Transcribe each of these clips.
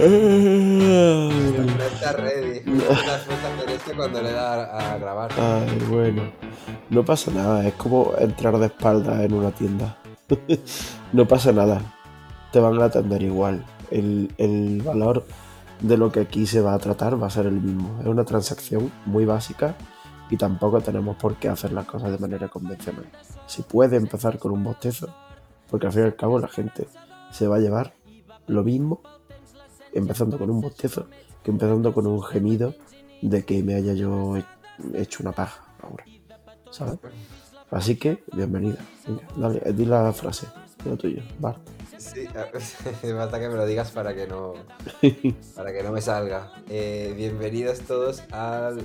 No está ready. Este cuando le da a grabar. Ay, bueno. No pasa nada, es como entrar de espalda en una tienda. no pasa nada. Te van a atender igual. El, el valor de lo que aquí se va a tratar va a ser el mismo. Es una transacción muy básica y tampoco tenemos por qué hacer las cosas de manera convencional. Si puede empezar con un bostezo, porque al fin y al cabo la gente se va a llevar lo mismo empezando con un bostezo que empezando con un gemido de que me haya yo hecho una paja ahora. ¿Sabes? Así que, bienvenida. Venga, dale, di la frase, lo tuyo, Bart. Sí, basta que me lo digas para que no, para que no me salga. Eh, bienvenidos todos al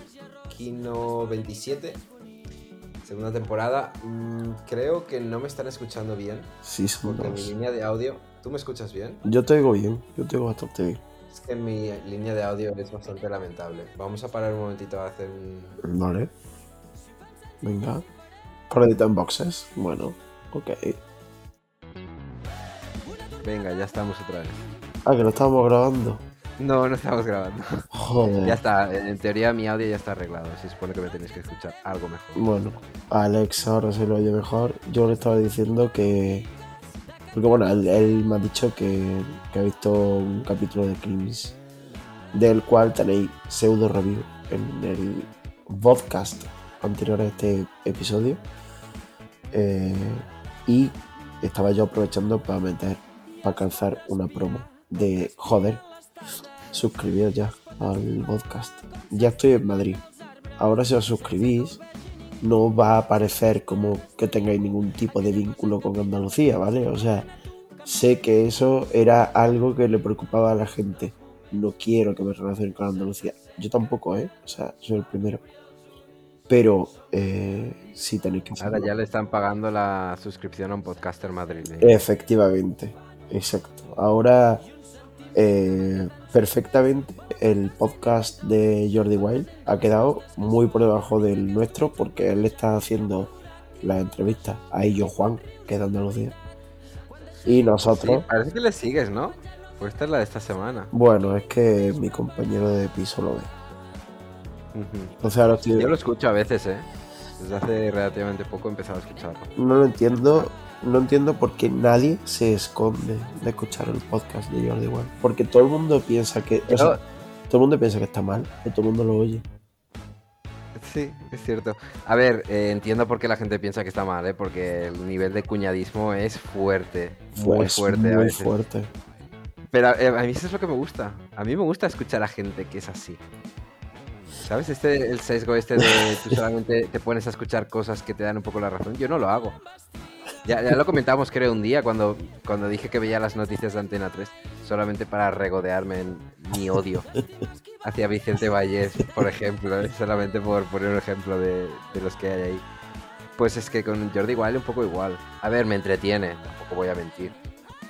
Kino 27, segunda temporada. Mm, creo que no me están escuchando bien. Sí, somos Porque en mi dos. línea de audio. ¿Tú me escuchas bien? Yo te oigo bien, yo te oigo bastante bien. Es que mi línea de audio es bastante lamentable. Vamos a parar un momentito a hacer un. Vale. Venga. Por editar en boxes. Bueno, ok. Venga, ya estamos otra vez. Ah, que lo estábamos grabando. No, no estamos grabando. Joder. Ya está, en teoría mi audio ya está arreglado. Se supone que me tenéis que escuchar algo mejor. Bueno, a Alex ahora se lo oye mejor. Yo le estaba diciendo que. Porque bueno, él, me ha dicho que, ha visto un capítulo de Crims, del cual tenéis pseudo review en el podcast anterior a este episodio. Eh, y estaba yo aprovechando para meter, para calzar una promo de joder, suscribíos ya al podcast. Ya estoy en Madrid. Ahora si os suscribís, no va a aparecer como que tengáis ningún tipo de vínculo con Andalucía, ¿vale? O sea, sé que eso era algo que le preocupaba a la gente. No quiero que me relacionen con Andalucía. Yo tampoco, ¿eh? O sea, soy el primero. Pero eh, sí tenéis que Ahora ya le están pagando la suscripción a un podcaster madrileño. Efectivamente, exacto. Ahora, eh, perfectamente, el podcast de Jordi Wild ha quedado muy por debajo del nuestro porque él está haciendo las entrevistas a ellos Juan, que es de Andalucía. Y Sí, nosotros, parece que le sigues, ¿no? Pues esta es la de esta semana. bueno, es que mi compañero de piso lo ve. Ujú. Entonces ahora estoy- Yo lo escucho a veces, ¿eh? Desde hace relativamente poco he empezado a escucharlo. no lo entiendo, no entiendo por qué nadie se esconde de escuchar el podcast de Jordi Wild. Porque todo el mundo piensa que, o Yo- sea, todo el mundo piensa que está mal, que todo el mundo lo oye. Sí, es cierto. A ver, eh, entiendo por qué la gente piensa que está mal, ¿eh? Porque el nivel de cuñadismo es fuerte. Muy Pues fuerte a muy veces. fuerte. Pero eh, a mí eso es lo que me gusta. A mí me gusta escuchar a gente que es así. ¿Sabes? Este, el sesgo este de tú solamente te pones a escuchar cosas que te dan un poco la razón. Yo no lo hago. Ya, ya lo comentamos, creo, un día cuando, cuando dije que veía las noticias de Antena 3 solamente para regodearme en mi odio hacia Vicente Vallés, por ejemplo, ¿eh? solamente por poner un ejemplo de, de los que hay ahí. Pues es que con Jordi igual un poco igual. A ver, me entretiene, tampoco voy a mentir.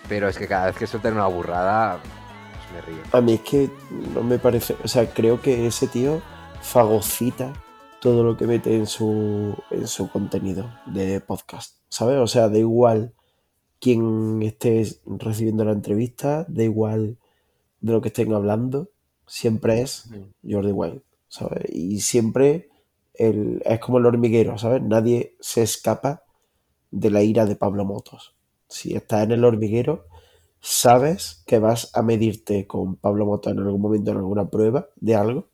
Pero es que cada vez que sueltan una burrada, pues me río. A mí es que no me parece, o sea, creo que ese tío fagocita todo lo que mete en su, en su contenido de podcast, ¿sabes? O sea, da igual quién esté recibiendo la entrevista, da igual de lo que estén hablando, siempre es Jordi Wild, ¿sabes? Y siempre el, es como el hormiguero, ¿sabes? Nadie se escapa de la ira de Pablo Motos. Si estás en el hormiguero, sabes que vas a medirte con Pablo Motos en algún momento en alguna prueba de algo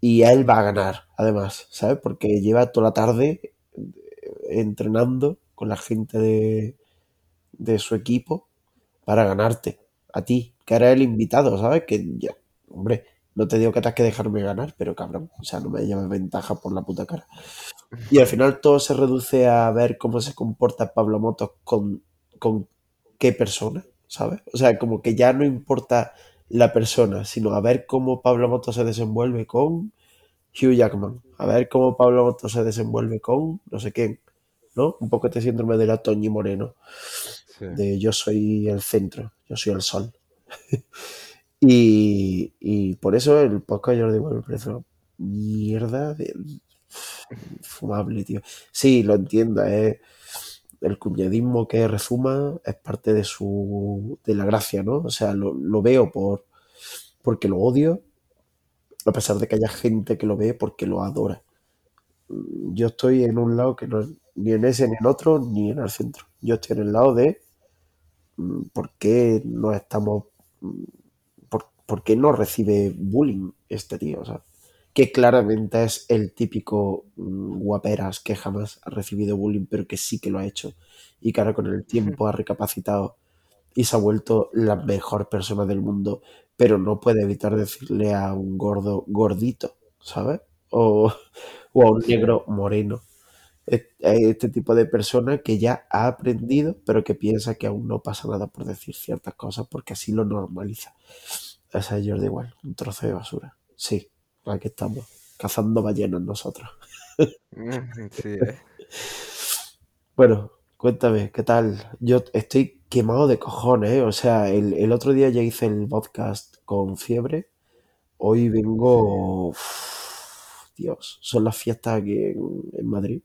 y él va a ganar, además, ¿sabes? Porque lleva toda la tarde entrenando con la gente de, de su equipo para ganarte a ti, que eres el invitado, ¿sabes? Que ya, hombre, no te digo que tengas que dejarme ganar, pero cabrón, o sea, no me lleves ventaja por la puta cara. Y al final todo se reduce a ver cómo se comporta Pablo Motos con, con qué persona, ¿sabes? O sea, como que ya no importa la persona, sino a ver cómo Pablo Motos se desenvuelve con Hugh Jackman, a ver cómo Pablo Motos se desenvuelve con no sé quién, ¿no? Un poco este síndrome de la Toñi Moreno, Sí. de yo soy el centro, yo soy el sol. y, y por eso el podcast de Jordi Wild me parece una mierda de fumable, tío. Sí, lo entiendo, es, el cuñadismo que rezuma es parte de su de la gracia, ¿no? O sea, lo, lo veo por porque lo odio, a pesar de que haya gente que lo ve porque lo adora. Yo estoy en un lado que no ni en ese, ni en otro, ni en el centro. Yo estoy en el lado de mm, por qué no estamos, mm, por, por qué no recibe bullying este tío, o sea, que claramente es el típico mm, guaperas que jamás ha recibido bullying, pero que sí que lo ha hecho y que ahora con el tiempo ha recapacitado y se ha vuelto la mejor persona del mundo, pero no puede evitar decirle a un gordo gordito, ¿sabes? O, o a un negro moreno. Es Este tipo de persona que ya ha aprendido, pero que piensa que aún no pasa nada por decir ciertas cosas porque así lo normaliza. Esa es Jordi igual, un trozo de basura. Sí, aquí estamos, cazando ballenas nosotros. Mm, Sí, ¿eh? Bueno, cuéntame, ¿qué tal? Yo estoy quemado de cojones, ¿eh? O sea, el, el otro día ya hice el podcast con fiebre. Hoy vengo... uf, Dios, son las fiestas aquí en, en Madrid.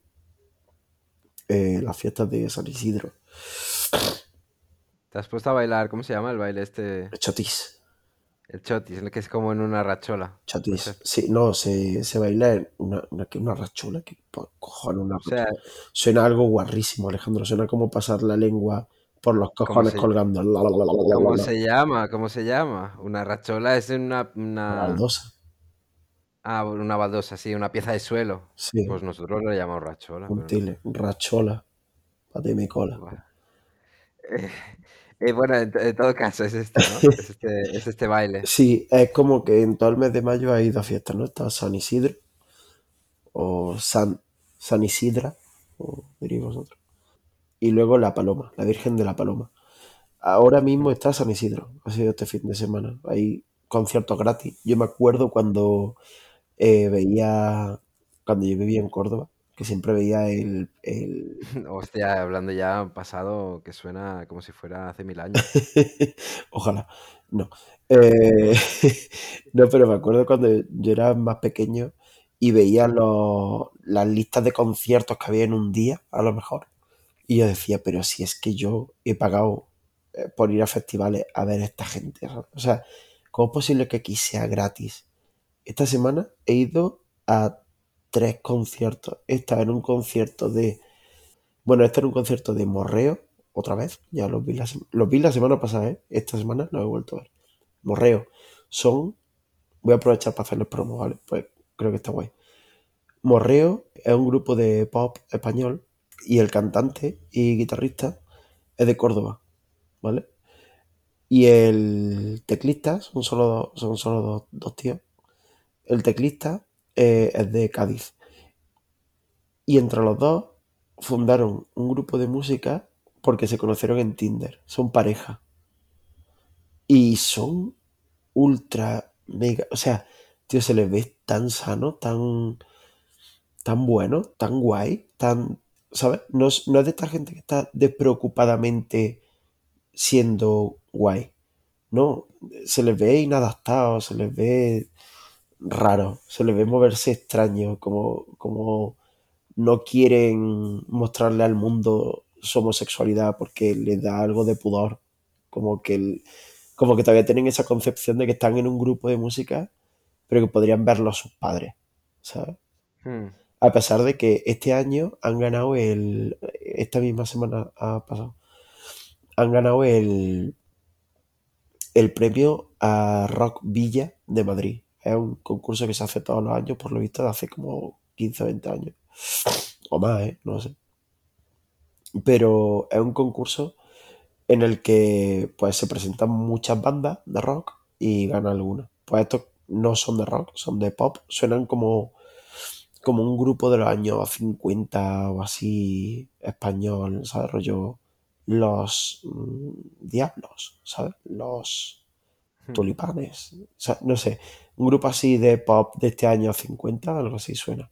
Eh, las fiestas de San Isidro. ¿Te has puesto a bailar? ¿Cómo se llama el baile este? Chotis, El chotis, el que es como en una rachola. Chotis. ser. Sí, no, se, se baila en una, una, una rachola. ¿Qué po- cojones una O sea, rachola? Suena algo guarrísimo, Alejandro. Suena como pasar la lengua por los ¿cómo cojones colgando. La, la, la, cómo se llama? ¿Cómo se llama? Una rachola es Una una... baldosa. Ah, una baldosa, sí, una pieza de suelo. Sí, Pues nosotros lo llamamos rachola, un pero no. tile, rachola, pate mi cola. Eh, eh, bueno, en, en todo caso es esto, ¿no? Es este, es este baile. Sí, es como que en todo el mes de mayo hay dos fiestas, ¿no? Está San Isidro o San, San Isidra, o diréis vosotros. Y luego la Paloma, la Virgen de la Paloma. Ahora mismo está San Isidro, ha sido este fin de semana. Hay conciertos gratis. Yo me acuerdo cuando eh, veía, cuando yo vivía en Córdoba, que siempre veía el, el... Hostia, hablando ya pasado que suena como si fuera hace mil años. Ojalá, no. Eh, no, pero me acuerdo cuando yo era más pequeño y veía los, las listas de conciertos que había en un día, a lo mejor. Y yo decía, pero si es que yo he pagado eh, por ir a festivales a ver a esta gente. ¿sabes? O sea, ¿cómo es posible que aquí sea gratis? Esta semana he ido a tres conciertos. Esta en un concierto de... Bueno, este era un concierto de Morreo, otra vez. Ya los vi la, los vi la semana pasada, ¿eh? Esta semana los he vuelto a ver. Morreo. Son... Voy a aprovechar para hacerles promo, ¿vale? Pues creo que está guay. Morreo es un grupo de pop español y el cantante y guitarrista es de Córdoba, ¿vale? Y el teclista, son solo son solo dos, dos tíos. El teclista eh, es de Cádiz. Y entre los dos fundaron un grupo de música porque se conocieron en Tinder. Son pareja. Y son ultra mega. O sea, tío, se les ve tan sano, tan, tan bueno, tan guay, tan. ¿Sabes? No es, no es de esta gente que está despreocupadamente siendo guay. No, se les ve inadaptado, se les ve raro, se les ve moverse extraño, como, como no quieren mostrarle al mundo su homosexualidad porque les da algo de pudor. Como que, el- como que todavía tienen esa concepción de que están en un grupo de música, pero que podrían verlo sus padres. ¿sabes? Hmm. A pesar de que este año han ganado el. Esta misma semana ha pasado. Han ganado el, el premio a Rock Villa de Madrid. Es un concurso que se hace todos los años, por lo visto, de hace como 15 o 20 años. O más, ¿eh? No sé. Pero es un concurso en el que pues se presentan muchas bandas de rock y gana alguna. Pues estos no son de rock, son de pop. Suenan como, como un grupo de los años 50 o así español, ¿sabes? Rollo los mm, diablos, ¿sabes? Los Hmm. tulipanes. O sea, no sé, un grupo así de pop de este año 50, algo así suena.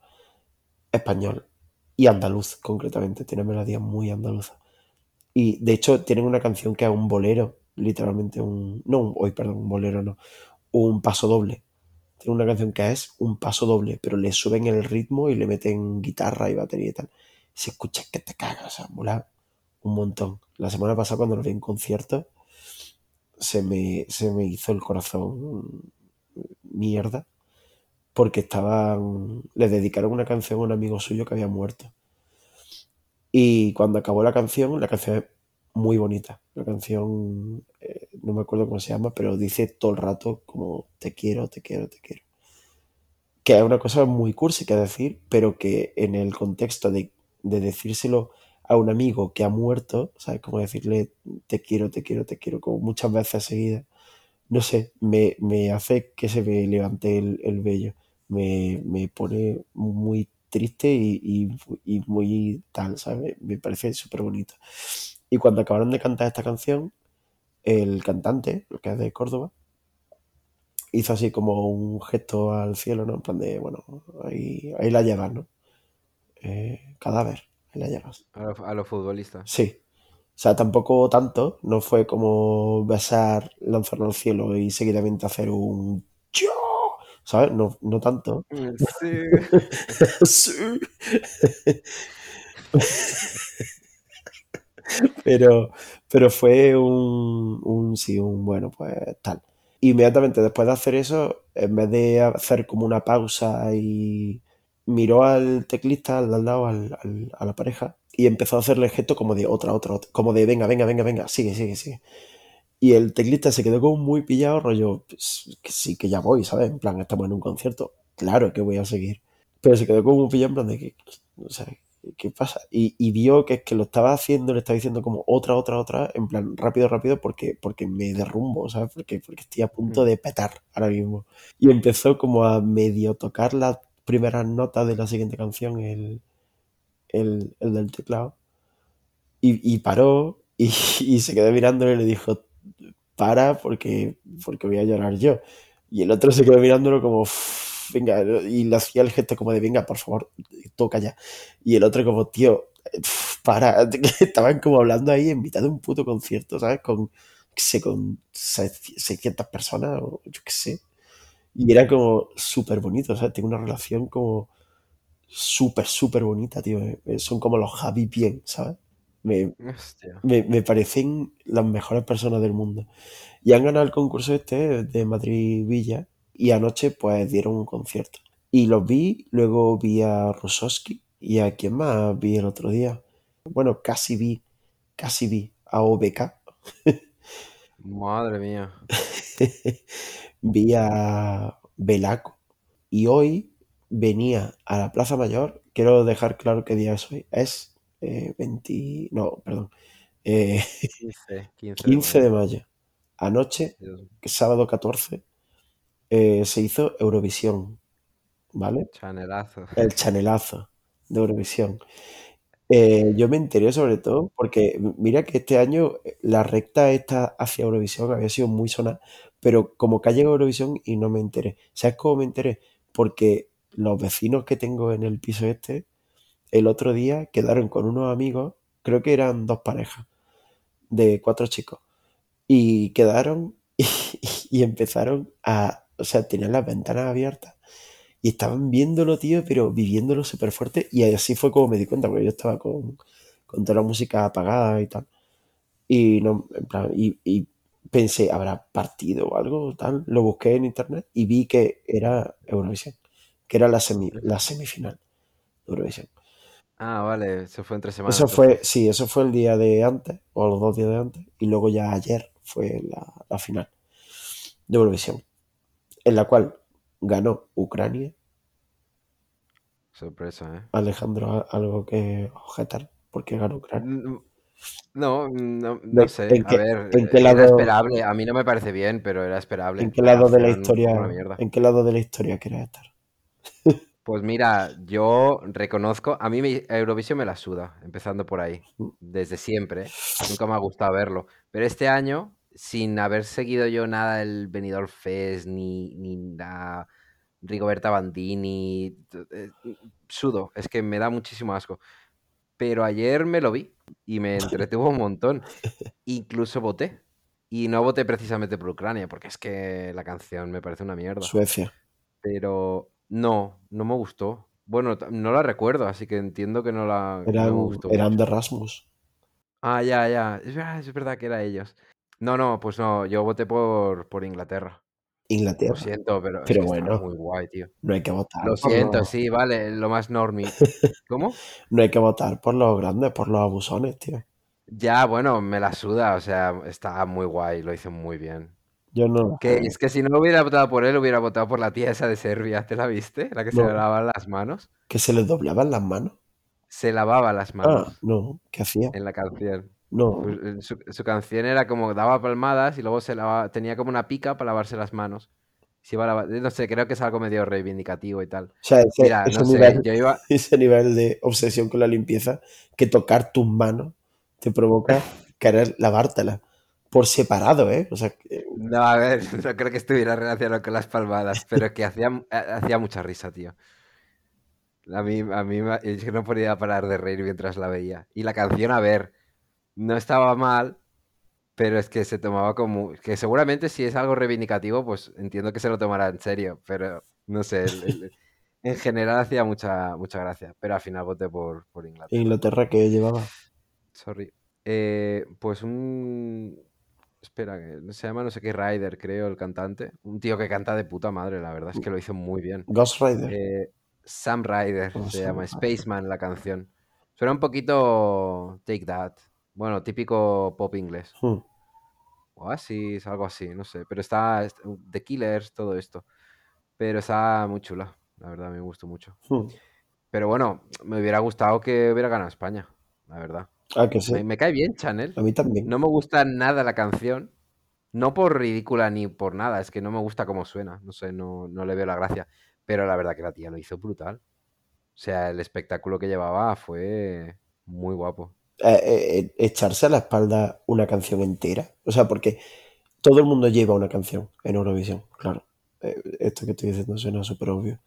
Español. Y andaluz, concretamente. Tiene melodías muy andaluzas. Y de hecho tienen una canción que es un bolero, literalmente un... No, hoy, perdón, un bolero no. Un paso doble. Tiene una canción que es un paso doble, pero le suben el ritmo y le meten guitarra y batería y tal. Se escucha que te cagas, mola, un montón. La semana pasada cuando lo vi en concierto, se me, se me hizo el corazón mierda porque estaban, le dedicaron una canción a un amigo suyo que había muerto. Y cuando acabó la canción, la canción es muy bonita. La canción, eh, no me acuerdo cómo se llama, pero dice todo el rato como te quiero, te quiero, te quiero. Que es una cosa muy cursi que decir, pero que en el contexto de, de decírselo a un amigo que ha muerto, ¿sabes? Como decirle te quiero, te quiero, te quiero, como muchas veces seguidas, no sé, me, me hace que se me levante el, el vello. Me, me pone muy triste y, y- y muy tal, ¿sabes? Me parece súper bonito. Y cuando acabaron de cantar esta canción, el cantante, que es de Córdoba, hizo así como un gesto al cielo, ¿no? En plan de, bueno, ahí, ahí la llevas, ¿no? Eh, cadáver, ahí la llevas. A los a los futbolistas. Sí. O sea, tampoco tanto, no fue como besar, lanzarlo al cielo y seguidamente hacer un yo, ¿sabes? No, no tanto. Sí. Sí. pero, pero fue un, un sí, un bueno, pues tal. Inmediatamente después de hacer eso, en vez de hacer como una pausa y miró al teclista al lado, al- al- a la pareja, y empezó a hacerle gesto como de otra, otra, otra, como de venga, venga, venga, venga, sigue, sigue, sigue. Y el teclista se quedó como muy pillado, rollo, pues, que sí, que ya voy, ¿sabes? En plan, estamos en un concierto, claro que voy a seguir. Pero se quedó como muy pillado en plan de que, o sea, ¿qué pasa? Y, y vio que es que lo estaba haciendo, le estaba diciendo como otra, otra, otra, en plan, rápido, rápido, porque, porque me derrumbo, ¿sabes? Porque, porque estoy a punto de petar ahora mismo. Y empezó como a medio tocar las primeras notas de la siguiente canción, el, el, el del teclado. Y, paró y, se quedó mirándolo y le dijo, para porque, porque voy a llorar yo. Y el otro se quedó mirándolo como, "Uf, venga, y le hacía el gesto como de, venga, por favor, toca ya. Y el otro como, tío, para, estaban como hablando ahí en mitad de un puto concierto, ¿sabes? Con, sé, con 600 personas, o yo qué sé. Y era como súper bonito, ¿sabes? Tengo una relación como súper, súper bonita, tío. Eh, Son como los Javi bien, ¿sabes? Me, me, me parecen las mejores personas del mundo. Y han ganado el concurso este de Madrid Villa y anoche pues dieron un concierto. Y los vi, luego vi a Rusowski y a quién más vi el otro día. Bueno, casi vi, casi vi a OBK. Madre mía. vi a Belaco. Y hoy venía a la Plaza Mayor. Quiero dejar claro qué día es hoy. Es eh, 20... No, perdón. Eh, 15, 15 de 15 de mayo. Anoche, sábado 14, eh, se hizo Eurovisión, ¿vale? chanelazo. El chanelazo de Eurovisión. Eh, yo me enteré sobre todo porque mira que este año eh, la recta esta hacia Eurovisión había sido muy sonada, pero como que ha llegado Eurovisión y no me enteré. ¿Sabes cómo me enteré? Porque los vecinos que tengo en el piso este, el otro día quedaron con unos amigos, creo que eran dos parejas de cuatro chicos, y quedaron y, empezaron a, o sea, las ventanas abiertas y estaban viéndolo, tío, pero viviéndolo súper fuerte. Y así fue como me di cuenta, porque yo estaba con, con toda la música apagada y tal. Y, no, en plan, y, y pensé, ¿habrá partido o algo tal? Lo busqué en internet y vi que era Eurovisión, que era la, semi, la semifinal de Eurovisión. Ah, vale, se fue entre semanas Eso fue, sí, eso fue el día de antes, o los dos días de antes, y luego ya ayer fue la, la final de Eurovisión, en la cual ganó Ucrania. Sorpresa, ¿eh? Alejandro, algo que objetar, porque ganó Ucrania. No, no, ¿De- no sé. ¿En A qué, ver, en qué era lado, esperable. A mí no me parece bien, pero era esperable. en qué La lado de la historia, en qué lado de la historia quieres estar? Pues mira, yo reconozco, a mí me- Eurovisión me la suda, empezando por ahí, desde siempre. Nunca me ha gustado verlo. Pero este año, sin haber seguido yo nada el Benidorm Fest, ni, ni la Rigoberta Bandini, eh, sudo, es que me da muchísimo asco. Pero ayer me lo vi y me entretuvo un montón. Incluso voté. Y no voté precisamente por Ucrania, porque es que la canción me parece una mierda. Suecia. Pero no, no me gustó. Bueno, no la recuerdo, así que entiendo que no, la, que no me Eran, gustó eran mucho. de Rasmus. Ah, ya, ya. Es verdad, es verdad que era ellos. No, no, pues no, yo voté por, por Inglaterra. Lo Inglaterra. siento, pero es Pero que está bueno, muy guay, tío. no hay que votar Lo siento, los... sí, vale, lo más normie. ¿Cómo? No hay que votar por los grandes, por los abusones, tío. Ya, bueno, me la suda, o sea, está muy guay, lo hizo muy bien. Yo no Que sé. es que si no hubiera votado por él, hubiera votado por la tía esa de Serbia, ¿te la viste? La que se No. lavaba las manos. ¿Que se les doblaban las manos? Se lavaba las Ah, manos no. ¿Qué hacía? en la canción. No. Pues, su, su canción era como daba palmadas y luego se lavaba, tenía como una pica para lavarse las manos. Se iba a lavar- no sé, creo que es algo medio reivindicativo y tal. O sea, ese, Mira, ese no sé, nivel, yo iba, ese nivel de obsesión con la limpieza que tocar tus manos te provoca querer lavártelas por separado, ¿eh? O sea, que- No, a ver, no creo que estuviera relacionado con las palmadas, pero que hacía, eh, hacía mucha risa, tío. A mí, a mí que no podía parar de reír mientras la veía. Y la canción, a ver, no estaba mal, pero es que se tomaba como... Que seguramente si es algo reivindicativo, pues entiendo que se lo tomará en serio, pero no sé, el- el- en general hacía mucha, mucha gracia, pero al final voté por, por Inglaterra. Inglaterra que llevaba. Sorry. Eh, pues un... Espera, que se llama no sé qué Ryder, creo, el cantante. Un tío que canta de puta madre, la verdad es que lo hizo muy bien. Ghost Rider. Eh, Sam Ryder Oh, se llama. Spaceman la canción. Suena un poquito Take That. Bueno, típico pop inglés. Hmm. Oasis, algo así, no sé. Pero está es- The Killers, todo esto. Pero está muy chula, la verdad, me gustó mucho. Hmm. Pero bueno, me hubiera gustado que hubiera ganado España, la verdad. Ah, que sí. Me, me cae bien Chanel. A mí también. No me gusta nada la canción. No por ridícula ni por nada, es que no me gusta cómo suena. No sé, no, no le veo la gracia. Pero la verdad que la tía lo hizo brutal. O sea, el espectáculo que llevaba fue muy guapo. Eh, eh, eh, echarse a la espalda una canción entera. O sea, porque todo el mundo lleva una canción en Eurovisión, claro. Eh, esto que estoy diciendo suena súper obvio.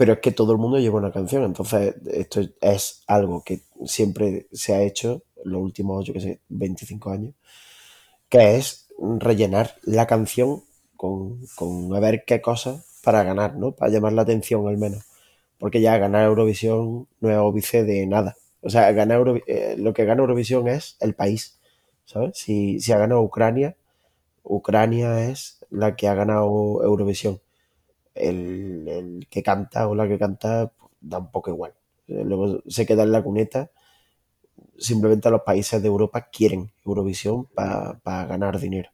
Pero es que todo el mundo lleva una canción, entonces esto es algo que siempre se ha hecho los últimos, yo qué sé, 25 años, que es rellenar la canción con, con a ver qué cosas para ganar, ¿no? Para llamar la atención al menos. Porque ya ganar Eurovisión no es óbice de nada. O sea, ganar Euro- eh, lo que gana Eurovisión es el país, ¿sabes? Si, si ha ganado Ucrania, Ucrania es la que ha ganado Eurovisión. El, el que canta o la que canta pues, da un poco igual. Eh, Luego se queda en la cuneta. Simplemente los países de Europa quieren Eurovisión para ganar dinero,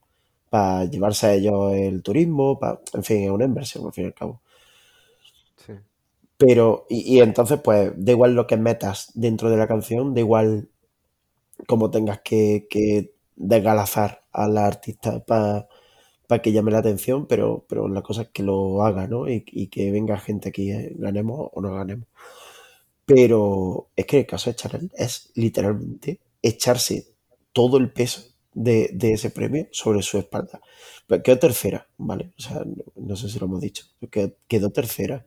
para llevarse a ellos el turismo, pa- en fin, es una inversión al fin y al cabo. Sí. Pero, y, y entonces, pues, da igual lo que metas dentro de la canción, da igual cómo tengas que, que desgalazar a la artista para que llame la atención, pero, pero la cosa es que lo haga, ¿no? Y, y que venga gente aquí, eh, ganemos o no ganemos. Pero es que el caso de Chanel es literalmente echarse todo el peso de, de ese premio sobre su espalda. Pero quedó tercera, ¿vale? O sea, no, sé si lo hemos dicho, quedó, quedó tercera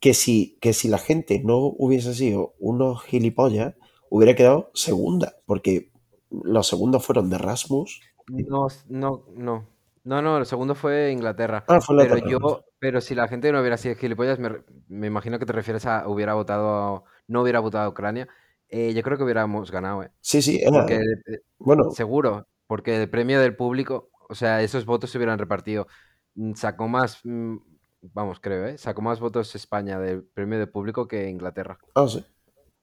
que si, que si la gente no hubiese sido unos gilipollas, hubiera quedado segunda, porque los segundos fueron de Rasmus. No, no, no. No, no, el segundo fue Inglaterra. Ah, fue Pero yo, pero si la gente no hubiera sido gilipollas, me, me imagino que te refieres a hubiera votado, no hubiera votado a Ucrania. Eh, yo creo que hubiéramos ganado, ¿eh? Sí, sí, era, Porque, eh, bueno, seguro, porque el premio del público, o sea, esos votos se hubieran repartido. Mm, Sacó más, mm, vamos, creo, ¿eh? Sacó más votos España del premio del público que Inglaterra. ah, sí,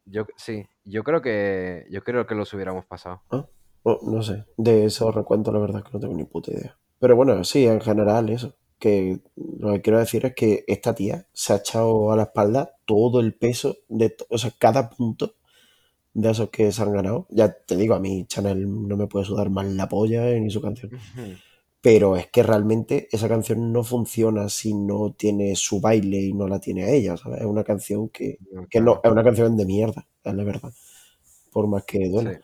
Yo, sí, yo creo que, yo creo que los hubiéramos pasado. ah, no, no sé, de esos recuentos la verdad es que no tengo ni puta idea. Pero bueno, sí, en general eso, que lo que quiero decir es que esta tía se ha echado a la espalda todo el peso de, o sea, cada punto de esos que se han ganado. Ya te digo, a mí Chanel no me puede sudar más la polla eh, ni su canción. Pero es que realmente esa canción no funciona si no tiene su baile y no la tiene a ella, ¿sabes? Es una canción que, que no, es una canción de mierda, es la verdad. Por más que duela. Sí.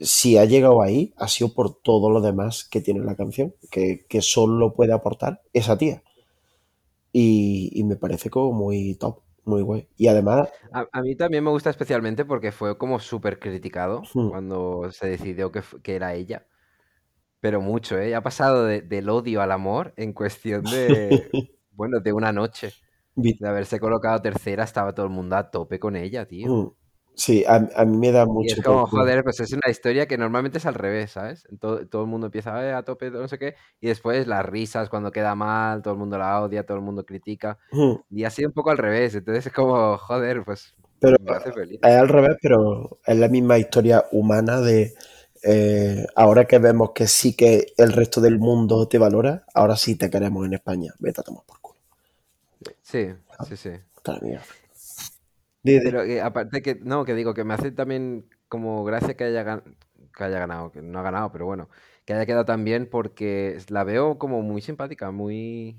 Si ha llegado ahí, ha sido por todo lo demás que tiene la canción, que, que solo puede aportar esa tía. Y, y me parece como muy top, muy guay. Y además, A, a mí también me gusta especialmente porque fue como súper criticado hmm, cuando se decidió que, que era ella. Pero mucho, ¿eh? Ha pasado de- del odio al amor en cuestión de, bueno, de una noche. De haberse colocado tercera, estaba todo el mundo a tope con ella, tío. hmm, Sí, a, a mí me da Y mucho es como, joder, pues es una historia que normalmente es al revés, ¿sabes? Todo, todo el mundo empieza "Eh, a tope, no sé qué, y después las risas cuando queda mal, todo el mundo la odia, todo el mundo critica, y así un poco al revés, entonces es como, joder, pues Pero me hace feliz. es al revés, pero es la misma historia humana de eh, ahora que vemos que sí que el resto del mundo te valora, ahora sí te queremos en España. Vete a tomar por culo. Sí, sí, sí. Está la Di, di. Pero que aparte que, no, que digo, que me hace también como gracia que haya, gan- que haya ganado, que no ha ganado, pero bueno, que haya quedado tan bien porque la veo como muy simpática, muy...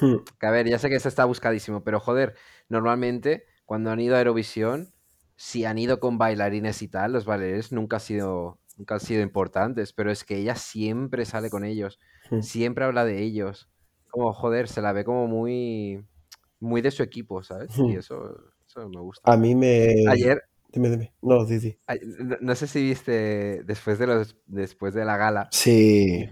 Hmm, Que a ver, ya sé que esto está buscadísimo, pero joder, normalmente cuando han ido a Eurovisión, si han ido con bailarines y tal, los bailarines nunca han sido, nunca han sido importantes, pero es que ella siempre sale con ellos, hmm. siempre habla de ellos. Como, joder, se la ve como muy, muy de su equipo, ¿sabes? Y Hmm. eso, eso me gusta. A mí me. Ayer, Dime, dime. No, di. ay- no, no sé si viste después de los, después de la gala, Sí,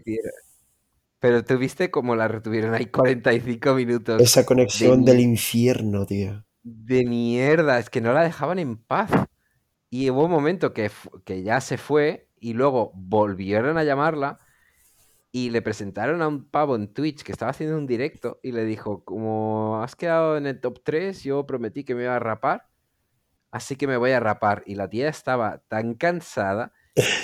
pero tú viste cómo la retuvieron ahí 45 minutos esa conexión de del infierno, tío. de mierda, es que no la dejaban en paz. Y hubo un momento que, que ya se fue y luego volvieron a llamarla y le presentaron a un pavo en Twitch que estaba haciendo un directo y le dijo, como has quedado en el top 3, yo prometí que me iba a rapar, así que me voy a rapar. Y la tía estaba tan cansada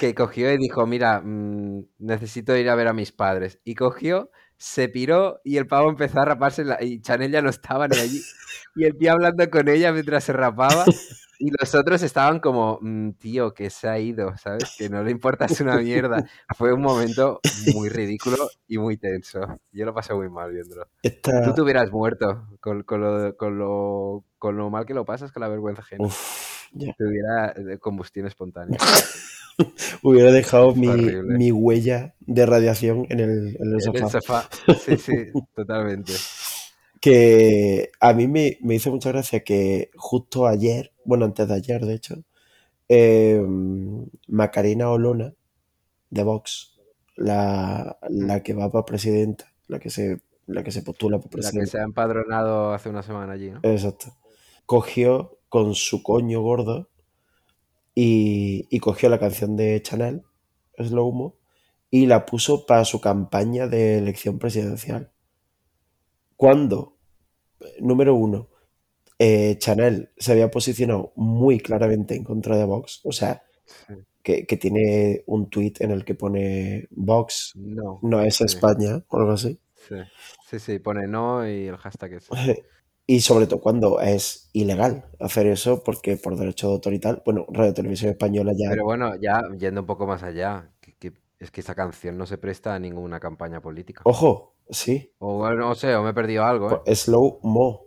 que cogió y dijo, mira, mm, necesito ir a ver a mis padres. Y cogió, se piró y el pavo empezó a raparse la- y Chanel ya no estaba ni allí. Y el tío hablando con ella mientras se rapaba y los otros estaban como, "Mm, tío, que se ha ido, ¿sabes? Que no le importa, es una mierda. Fue un momento muy ridículo y muy tenso. Yo lo pasé muy mal viéndolo. Tú te hubieras muerto con, con lo, con, lo, con lo mal que lo pasas, con la vergüenza ajena. Uf. Te hubiera eh, combustión espontánea. Hubiera dejado mi, mi huella de radiación en el, en el En sofá. el sofá. Sí, sí, totalmente. que a mí me, me hizo mucha gracia que justo ayer, bueno, antes de ayer, de hecho, eh, Macarena Olona, de Vox, la, la que va para presidenta, la que se, la que se postula para La que presidenta, se ha empadronado hace una semana allí, ¿no? exacto, cogió con su coño gordo y, y cogió la canción de Chanel, Slow Mo, y la puso para su campaña de elección presidencial. Cuando, número uno, eh, Chanel se había posicionado muy claramente en contra de Vox, o sea, Sí. que, que tiene un tuit en el que pone Vox No. no es Sí, España, o algo así. sí. Sí, sí, pone no y el hashtag es. Y sobre todo cuando es ilegal hacer eso, porque por derecho de autor y tal, bueno, Radio Televisión Española ya... Pero bueno, ya yendo un poco más allá, que, que- es que esa canción no se presta a ninguna campaña política. Ojo, sí, O no sé, o me he perdido algo, ¿eh? pues, Slow Mo,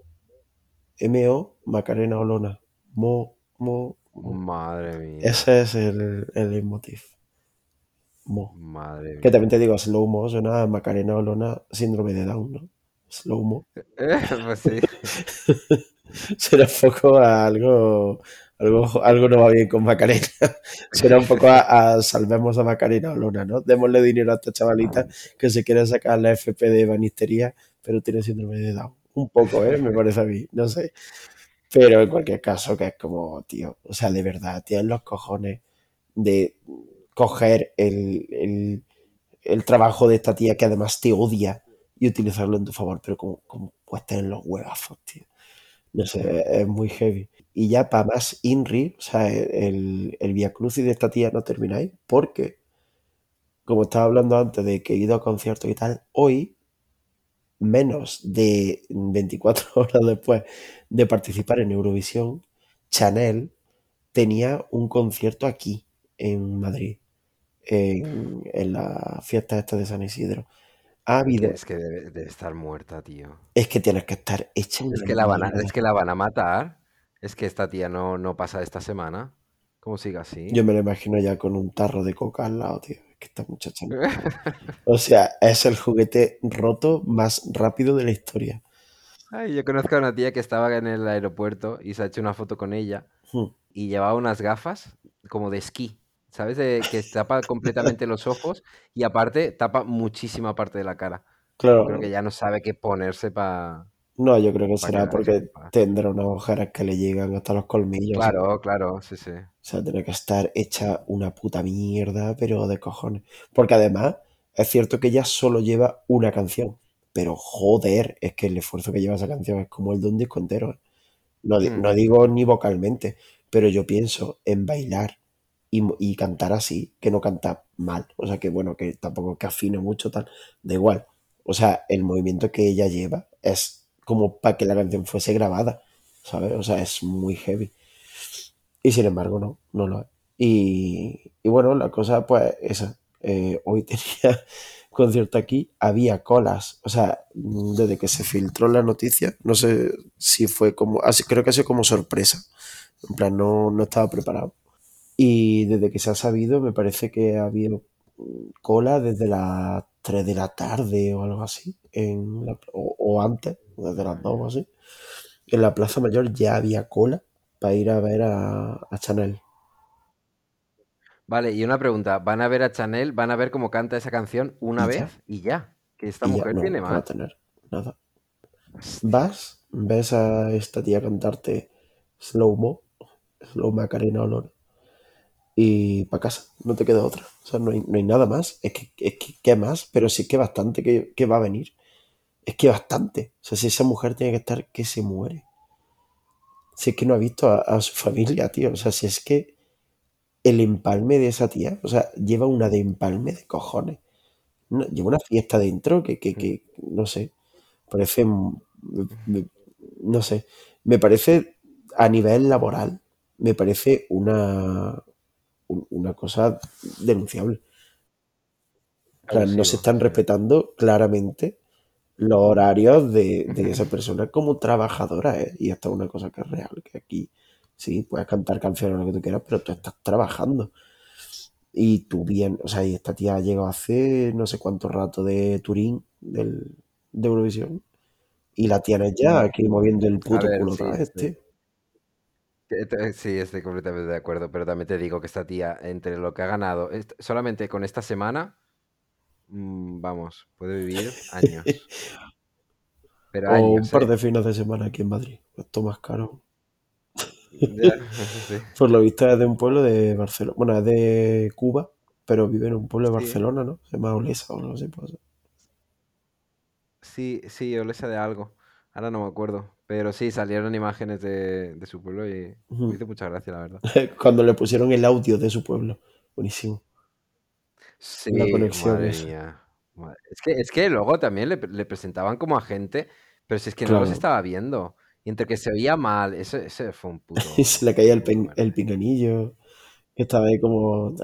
M-O, Macarena Olona, Mo, Mo, Mo. Madre mía. Ese es el, el leitmotiv. Mo. Madre Que mía. también te digo, Slow Mo suena a Macarena Olona, síndrome de Down, ¿no? Slow Mo. pues sí. Suena un poco a algo, algo, algo no va bien con Macarena. Suena un poco a, a salvemos a Macarena Olona, ¿no? Démosle dinero a esta chavalita que se quiere sacar la FP de banistería, pero tiene síndrome de Down. Un poco, ¿eh? Me parece a mí, no sé. Pero en cualquier caso, que es como, tío, o sea, de verdad, tienes los cojones de coger el, el, el trabajo de esta tía que además te odia y utilizarlo en tu favor, pero como, como puedes tener los huevazos, tío. No sé, es muy heavy. Y ya para más INRI, o sea, el, el Via Crucis de esta tía no termina ahí, porque, como estaba hablando antes de que he ido a conciertos y tal, hoy, menos de 24 horas después de participar en Eurovisión, Chanel tenía un concierto aquí, en Madrid, en, en la fiesta esta de San Isidro. Ha Que habido, es que debe, debe estar muerta, tío. es que tienes que estar hecha Es que la van a, es que la van a matar. Es que esta tía no, no pasa esta semana. ¿Cómo sigue así? Yo me lo imagino ya con un tarro de coca al lado, tío. Que esta muchacha. no- O sea, es el juguete roto más rápido de la historia. Ay, yo conozco a una tía que estaba en el aeropuerto y se ha hecho una foto con ella Hmm. y llevaba unas gafas como de esquí, ¿sabes? De, que tapa completamente los ojos y aparte tapa muchísima parte de la cara. Yo creo Claro, que ya no sabe qué ponerse para... No, yo creo que para será porque tendrá unas ojeras que le llegan hasta los colmillos. ¿sabes? Claro, claro, sí, sí. O sea, tiene que estar hecha una puta mierda, pero de cojones. Porque además, es cierto que ella solo lleva una canción. Pero joder, es que el esfuerzo que lleva esa canción es como el de un disco entero. No, Hmm. no digo ni vocalmente, pero yo pienso en bailar y, y cantar así, que no canta mal. O sea, que bueno, que tampoco que afine mucho, tal. Da igual. O sea, el movimiento que ella lleva es como para que la canción fuese grabada, ¿sabes? O sea, es muy heavy. Y sin embargo, no, no lo es. Y, bueno, la cosa, pues, esa. Eh, hoy tenía concierto aquí, había colas. O sea, desde que se filtró la noticia, no sé si fue como. así- creo que ha sido como sorpresa. En plan, no, no estaba preparado. Y desde que se ha sabido, me parece que ha habido cola desde las 3 de la tarde o algo así. O antes, desde las 2 o así. En la Plaza Mayor ya había cola para ir a ver a, a Chanel. Vale, y una pregunta, ¿van a ver a Chanel? ¿Van a ver cómo canta esa canción una Y vez ya. y ya? Que esta Y ya, mujer no, tiene no va a más. tener nada. Vas, ves a esta tía cantarte Slow Mo, Slow Macarena Olor, y para casa, no te queda otra. O sea, no hay, no hay nada más. Es que, es que, ¿qué más? Pero sí que bastante que, que va a venir. Es que bastante. O sea, si esa mujer tiene que estar que se muere. Si es que no ha visto a, a su familia, tío. O sea, si es que el empalme de esa tía, o sea, lleva una de empalme de cojones. No, lleva una fiesta dentro que, que, que no sé, parece, no sé, me parece a nivel laboral, me parece una, un- una cosa denunciable. En plan, no se están respetando claramente los horarios de, de esa persona como trabajadora, ¿eh? Y hasta una cosa que es real, que aquí sí, puedes cantar canciones lo que tú quieras, pero tú estás trabajando. Y tú bien, o sea, y esta tía ha llegado hace no sé cuánto rato de Turín, del, de Eurovisión, y la tienes ya aquí moviendo el puto ver, culo sí, vez, sí. estoy completamente de acuerdo, pero también te digo que esta tía, entre lo que ha ganado, solamente con esta semana, mm, vamos, puede vivir años. Pero O un par ¿eh? de fines de semana aquí en Madrid. Esto más caro. Ya, eso sí. Por lo visto es de un pueblo de Barcelona. Bueno, es de Cuba, pero vive en un pueblo de Sí, Barcelona, ¿no? Se llama Olesa o algo así. puede ser. sí, sí, Olesa de algo. Ahora no me acuerdo. Pero sí, salieron imágenes de, de su pueblo y me Ujú. hizo mucha gracia, la verdad. Cuando le pusieron el audio de su pueblo. Buenísimo. Sí, La conexión madre esa. mía. Es que, es que luego también le, le presentaban como a gente, pero si es que no los estaba viendo. Y entre que se oía mal, eso, ese fue un puto, Y se le caía el, pen- pinganillo. Que estaba ahí como.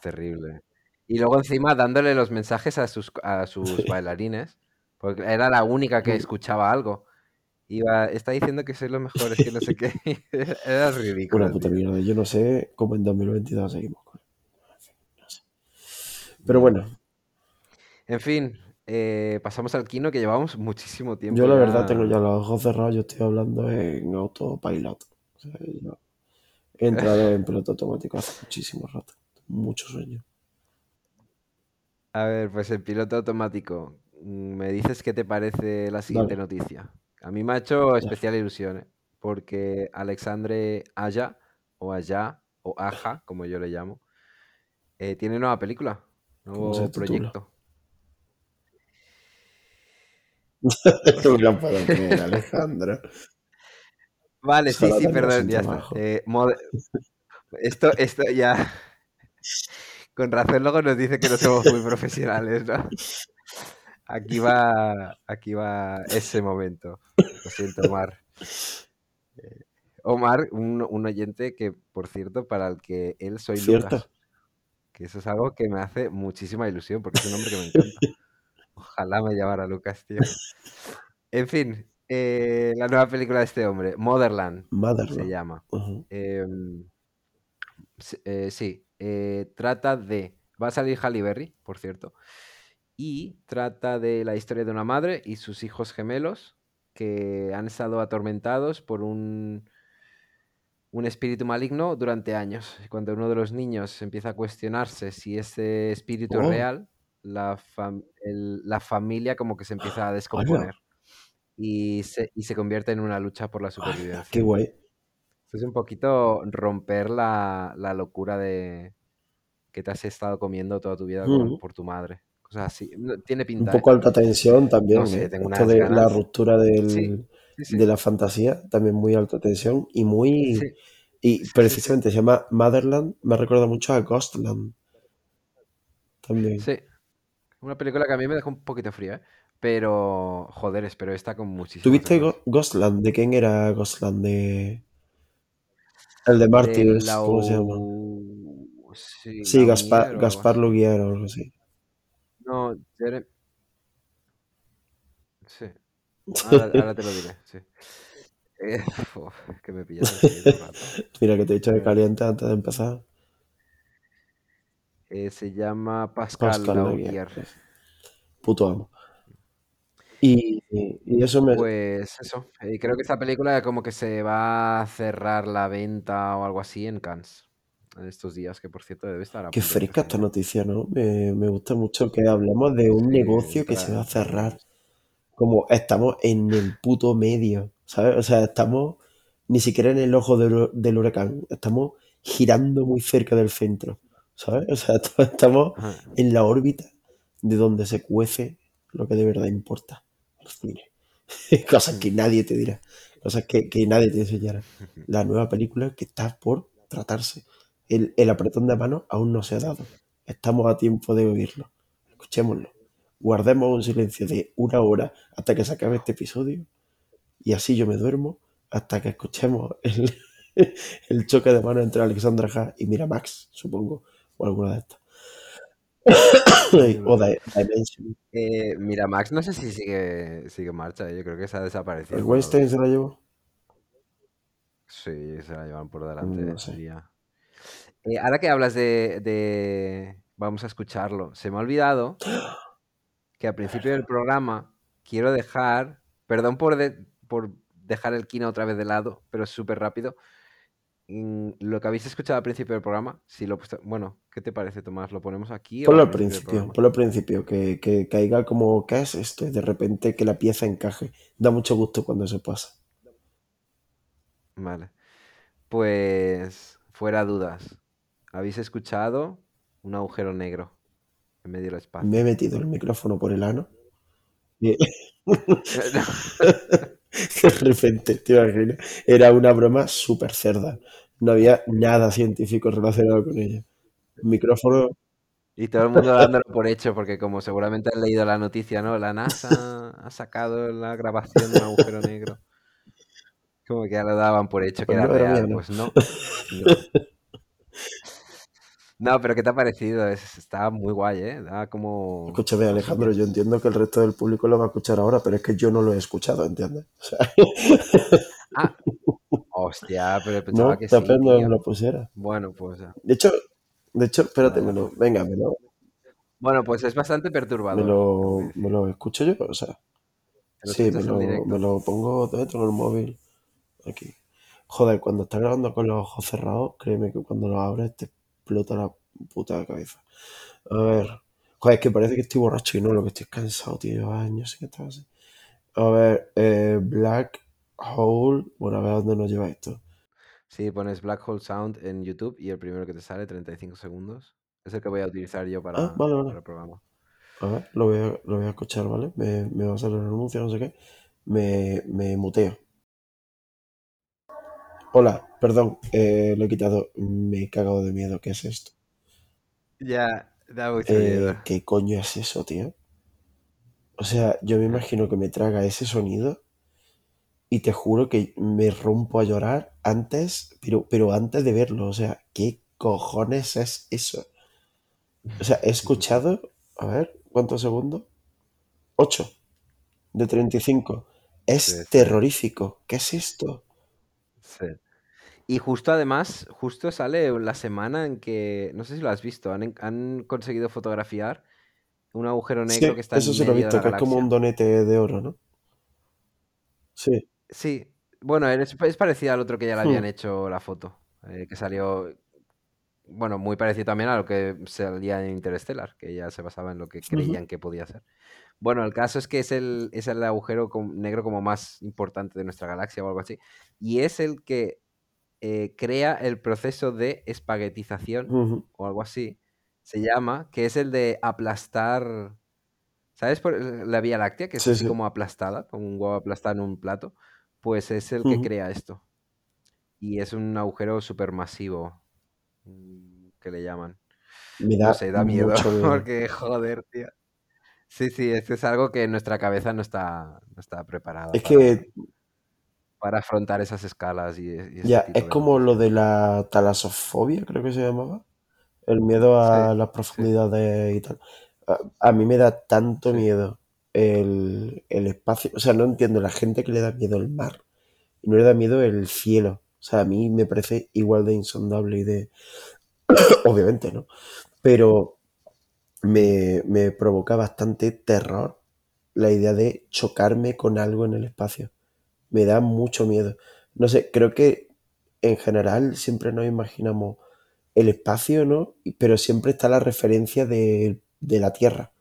Terrible. Y luego encima dándole los mensajes a sus, a sus bailarines, porque era la única que escuchaba algo. Iba, está diciendo que soy lo mejor, es que no sé qué. Era Una ridículo, puta tío. mierda. Yo no sé cómo en 2022 seguimos. Pero bueno, En fin, eh, pasamos al kino que llevamos muchísimo tiempo yo la verdad tengo ya. los ojos cerrados. Yo estoy hablando en autopilot. O sea, yo he entrado en piloto automático hace muchísimo rato. Mucho sueño. A ver, pues el piloto automático. ¿Me dices qué te parece la siguiente Dale, noticia? A mí me ha hecho especial ilusión, ¿eh? porque Alexandre Aya, o Aya, o Aja, como yo le llamo, eh, tiene nueva película, ¿Cómo se nuevo titula? proyecto. No puedo creer, Alejandro. Vale, sí, Solo sí, perdón, ya está. Eh, mod- Esto, esto ya. Con razón luego nos dice que no somos muy profesionales, ¿no? Aquí va, aquí va ese momento. Lo siento, Omar. Eh, Omar, un, un oyente que, por cierto, para el que él soy Cierto. Lucas, que eso es algo que me hace muchísima ilusión, porque es un nombre que me encanta. Ojalá me llamara Lucas, tío. En fin, eh, la nueva película de este hombre, Motherland, se Motherland. llama. Ujú. Em, eh, sí, eh, trata de. Va a salir Halle Berry, por cierto. Y trata de la historia de una madre y sus hijos gemelos que han estado atormentados por un, un espíritu maligno durante años. Cuando uno de los niños empieza a cuestionarse si ese espíritu es Oh, real, la, fam- el- la familia como que se empieza a descomponer. y se, y se convierte en una lucha por la Hala, supervivencia. qué guay. Es un poquito romper la, la locura de que te has estado comiendo toda tu vida con- por tu madre. Cosas así. Tiene Un pinta, ¿eh? poco alta tensión también, No sé, ¿eh? tengo Esto de la ganas. ruptura del, Sí, sí, sí. de la fantasía, también muy alta tensión y muy... Sí, Y precisamente se llama Motherland, me recuerda mucho a Ghostland. También. Sí. Una película que a mí me dejó un poquito fría, ¿eh? Pero, joder, espero esta con muchísimas ¿Tuviste. Go- Ghostland? ¿De quién era Ghostland? De... El de Martyrs, la ¿cómo se llama? Sí, Sí, Gaspar, Gaspar así. Lugier o algo así. No, Jere- Sí. Ahora, ahora te lo diré, sí. Eh, que me pillas. Mira que te he dicho de Eh, caliente antes de empezar. eh, se llama Pascal Pascal Laugier. Puto amo. Y, y eso me... Pues eso, eh, creo que esta película como que se va a cerrar la venta o algo así en Cannes en estos días, que por cierto debe estar a Qué fresca esta noticia, ¿no? Me, me gusta mucho que hablemos de un Sí, negocio que se va a cerrar. Como estamos en el puto medio, ¿sabes? O sea, estamos ni siquiera en el ojo del, del huracán. Estamos girando muy cerca del centro, ¿sabes? O sea, estamos Ajá. en la órbita de donde se cuece lo que de verdad importa, el cine. Cosas que nadie te dirá, cosas que, que nadie te enseñará. La nueva película que está por tratarse. El, el apretón de mano aún no se ha dado. Estamos a tiempo de oírlo. Escuchémoslo. Guardemos un silencio de una hora hasta que se acabe este episodio y así yo me duermo hasta que escuchemos el, el choque de mano entre Alexandra Haas y Miramax, supongo, o alguna de estas. O. Di- Dimension. Eh, mira, Max, no sé si sigue, sigue en marcha, eh, yo creo que se ha desaparecido. ¿El Weinstein de- se la llevó? Sí, se la llevan por delante, No sé. diría. Eh, ahora que hablas de, de- Vamos a escucharlo. Se me ha olvidado que al principio del programa quiero dejar... Perdón por, de- por dejar el kino otra vez de lado, pero es súper rápido. Mm, Lo que habéis escuchado al principio del programa, si lo he puesto- Bueno, ¿qué te parece, Tomás? ¿Lo ponemos aquí Ponlo al principio ponlo al principio, que, que caiga como, ¿qué es esto? Y de repente que la pieza encaje. Da mucho gusto cuando eso pasa. Vale. Pues, fuera dudas. ¿Habéis escuchado un agujero negro en medio del espacio? Me he metido el micrófono por el ano y de repente, te imaginas, era una broma súper cerda. No había nada científico relacionado con ella. Micrófono, Y todo el mundo dándolo por hecho, porque como seguramente han leído la noticia, ¿no? La NASA ha sacado la grabación de un agujero negro. Como que ya lo daban por hecho que pues era no real. Pues no. No. No, pero ¿qué te ha parecido? Es- Estaba muy guay, ¿eh? Da como... Escúchame, Alejandro, yo entiendo que el resto del público lo va a escuchar ahora, pero es que yo no lo he escuchado, ¿entiendes? O sea, Ah, hostia, pero pensaba no, que sí, lo pusiera. Bueno, pues... ah, De hecho, de hecho, espérate, me lo, venga, me lo, Bueno, pues es bastante me perturbador. tengo lo, me lo escucho yo, o sea, ¿Te lo sí, me lo, me lo pongo dentro del móvil, aquí. Joder, cuando estás grabando con los ojos cerrados, créeme que cuando lo abres te explota la puta cabeza. A ver, joder, es que parece que estoy borracho y no, lo que estoy es cansado, tío, años sin estar así. A ver, eh, Black Hole, bueno, a ver dónde nos lleva esto. Sí, pones Black Hole Sound en YouTube y el primero que te sale, 35 segundos, es el que voy a utilizar yo Ah, para, vale, para vale. el programa. A ver, lo voy a, lo voy a escuchar, ¿vale? Me, me va a salir el anuncio, no sé qué. Me, me muteo. Hola, perdón, eh, lo he quitado. Me he cagado de miedo. ¿Qué es esto? Ya, da mucho Eh, miedo. ¿qué coño es eso, tío? O sea, yo me imagino que me traga ese sonido y te juro que me rompo a llorar antes, pero, pero antes de verlo. O sea, ¿qué cojones es eso? O sea, he escuchado, a ver, ¿cuántos segundos? 8 de 35. Es terrorífico. ¿Qué es esto? Sí. Y justo además, justo sale la semana en que, no sé si lo has visto, han, han conseguido fotografiar un agujero negro Sí, que está eso en sí lo he de visto, la que es como un donete de oro, ¿no? Sí. Sí, bueno, es, es parecido al otro que ya le habían Hmm. hecho la foto, eh, que salió bueno, muy parecido también a lo que salía en Interstellar, que ya se basaba en lo que creían que podía ser. Bueno, el caso es que es el, es el agujero negro como más importante de nuestra galaxia o algo así. Y es el que eh, crea el proceso de espaguetización o algo así, se llama, que es el de aplastar, ¿sabes? Por la Vía Láctea, que es así como aplastada, como un huevo aplastado en un plato, pues es el que crea esto. Y es un agujero supermasivo, mm, que le llaman. Me da, no sé, da miedo, porque joder, tío. Sí, sí, es, es algo que nuestra cabeza no está, no está preparada. Es que para afrontar esas escalas y, y ya es como lo de la talasofobia creo que se llamaba el miedo a las profundidades y tal. A, mí me da tanto miedo el, el, espacio o sea no entiendo la gente que le da miedo el mar y no le da miedo el cielo. O sea a mí me parece igual de insondable y de obviamente no pero me, me provoca bastante terror la idea de chocarme con algo en el espacio me da mucho miedo. No sé, creo que en general siempre nos imaginamos el espacio, ¿no? Pero siempre está la referencia de, la Tierra,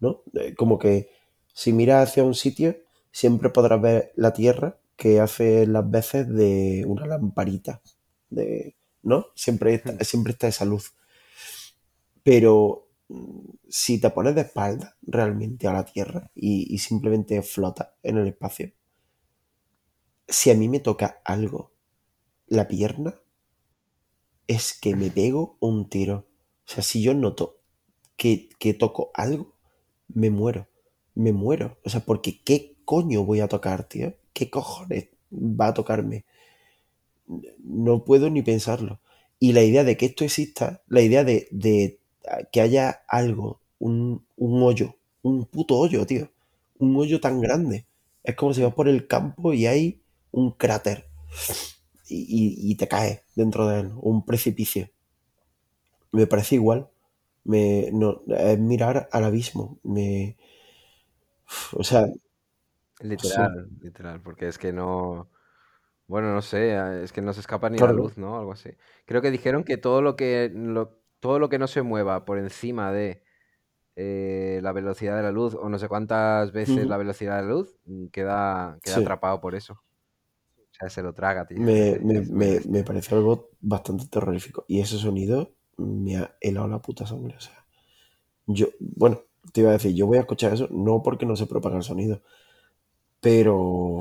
¿no? Como que si miras hacia un sitio, siempre podrás ver la Tierra que hace las veces de una lamparita, de, ¿no? Siempre está, siempre está esa luz. Pero si te pones de espalda realmente a la Tierra y, simplemente flota en el espacio, si a mí me toca algo, la pierna, es que me pego un tiro. O sea, si yo noto que, que toco algo, me muero. Me muero. O sea, porque ¿qué coño voy a tocar, tío? ¿Qué cojones va a tocarme? No puedo ni pensarlo. Y la idea de que esto exista, la idea de, de que haya algo, un, un, hoyo, un puto hoyo, tío. Un hoyo tan grande. Es como si vas por el campo y hay un cráter y, te cae dentro de él, un precipicio. Me parece igual. Me, no, es mirar al abismo. Me, o sea. Literal, literal, porque es que no. Bueno, no sé, es que no se escapa ni la luz, ¿no? Algo así. Creo que dijeron que todo lo que, todo lo que no se mueva por encima de eh, la velocidad de la luz, o no sé cuántas veces la velocidad de la luz, mm, queda, atrapado por eso se lo traga, tío. Me, me, parece algo bastante terrorífico. Y ese sonido me ha helado la puta sangre. O sea, yo, bueno, te iba a decir, yo voy a escuchar eso, no porque no se propaga el sonido, pero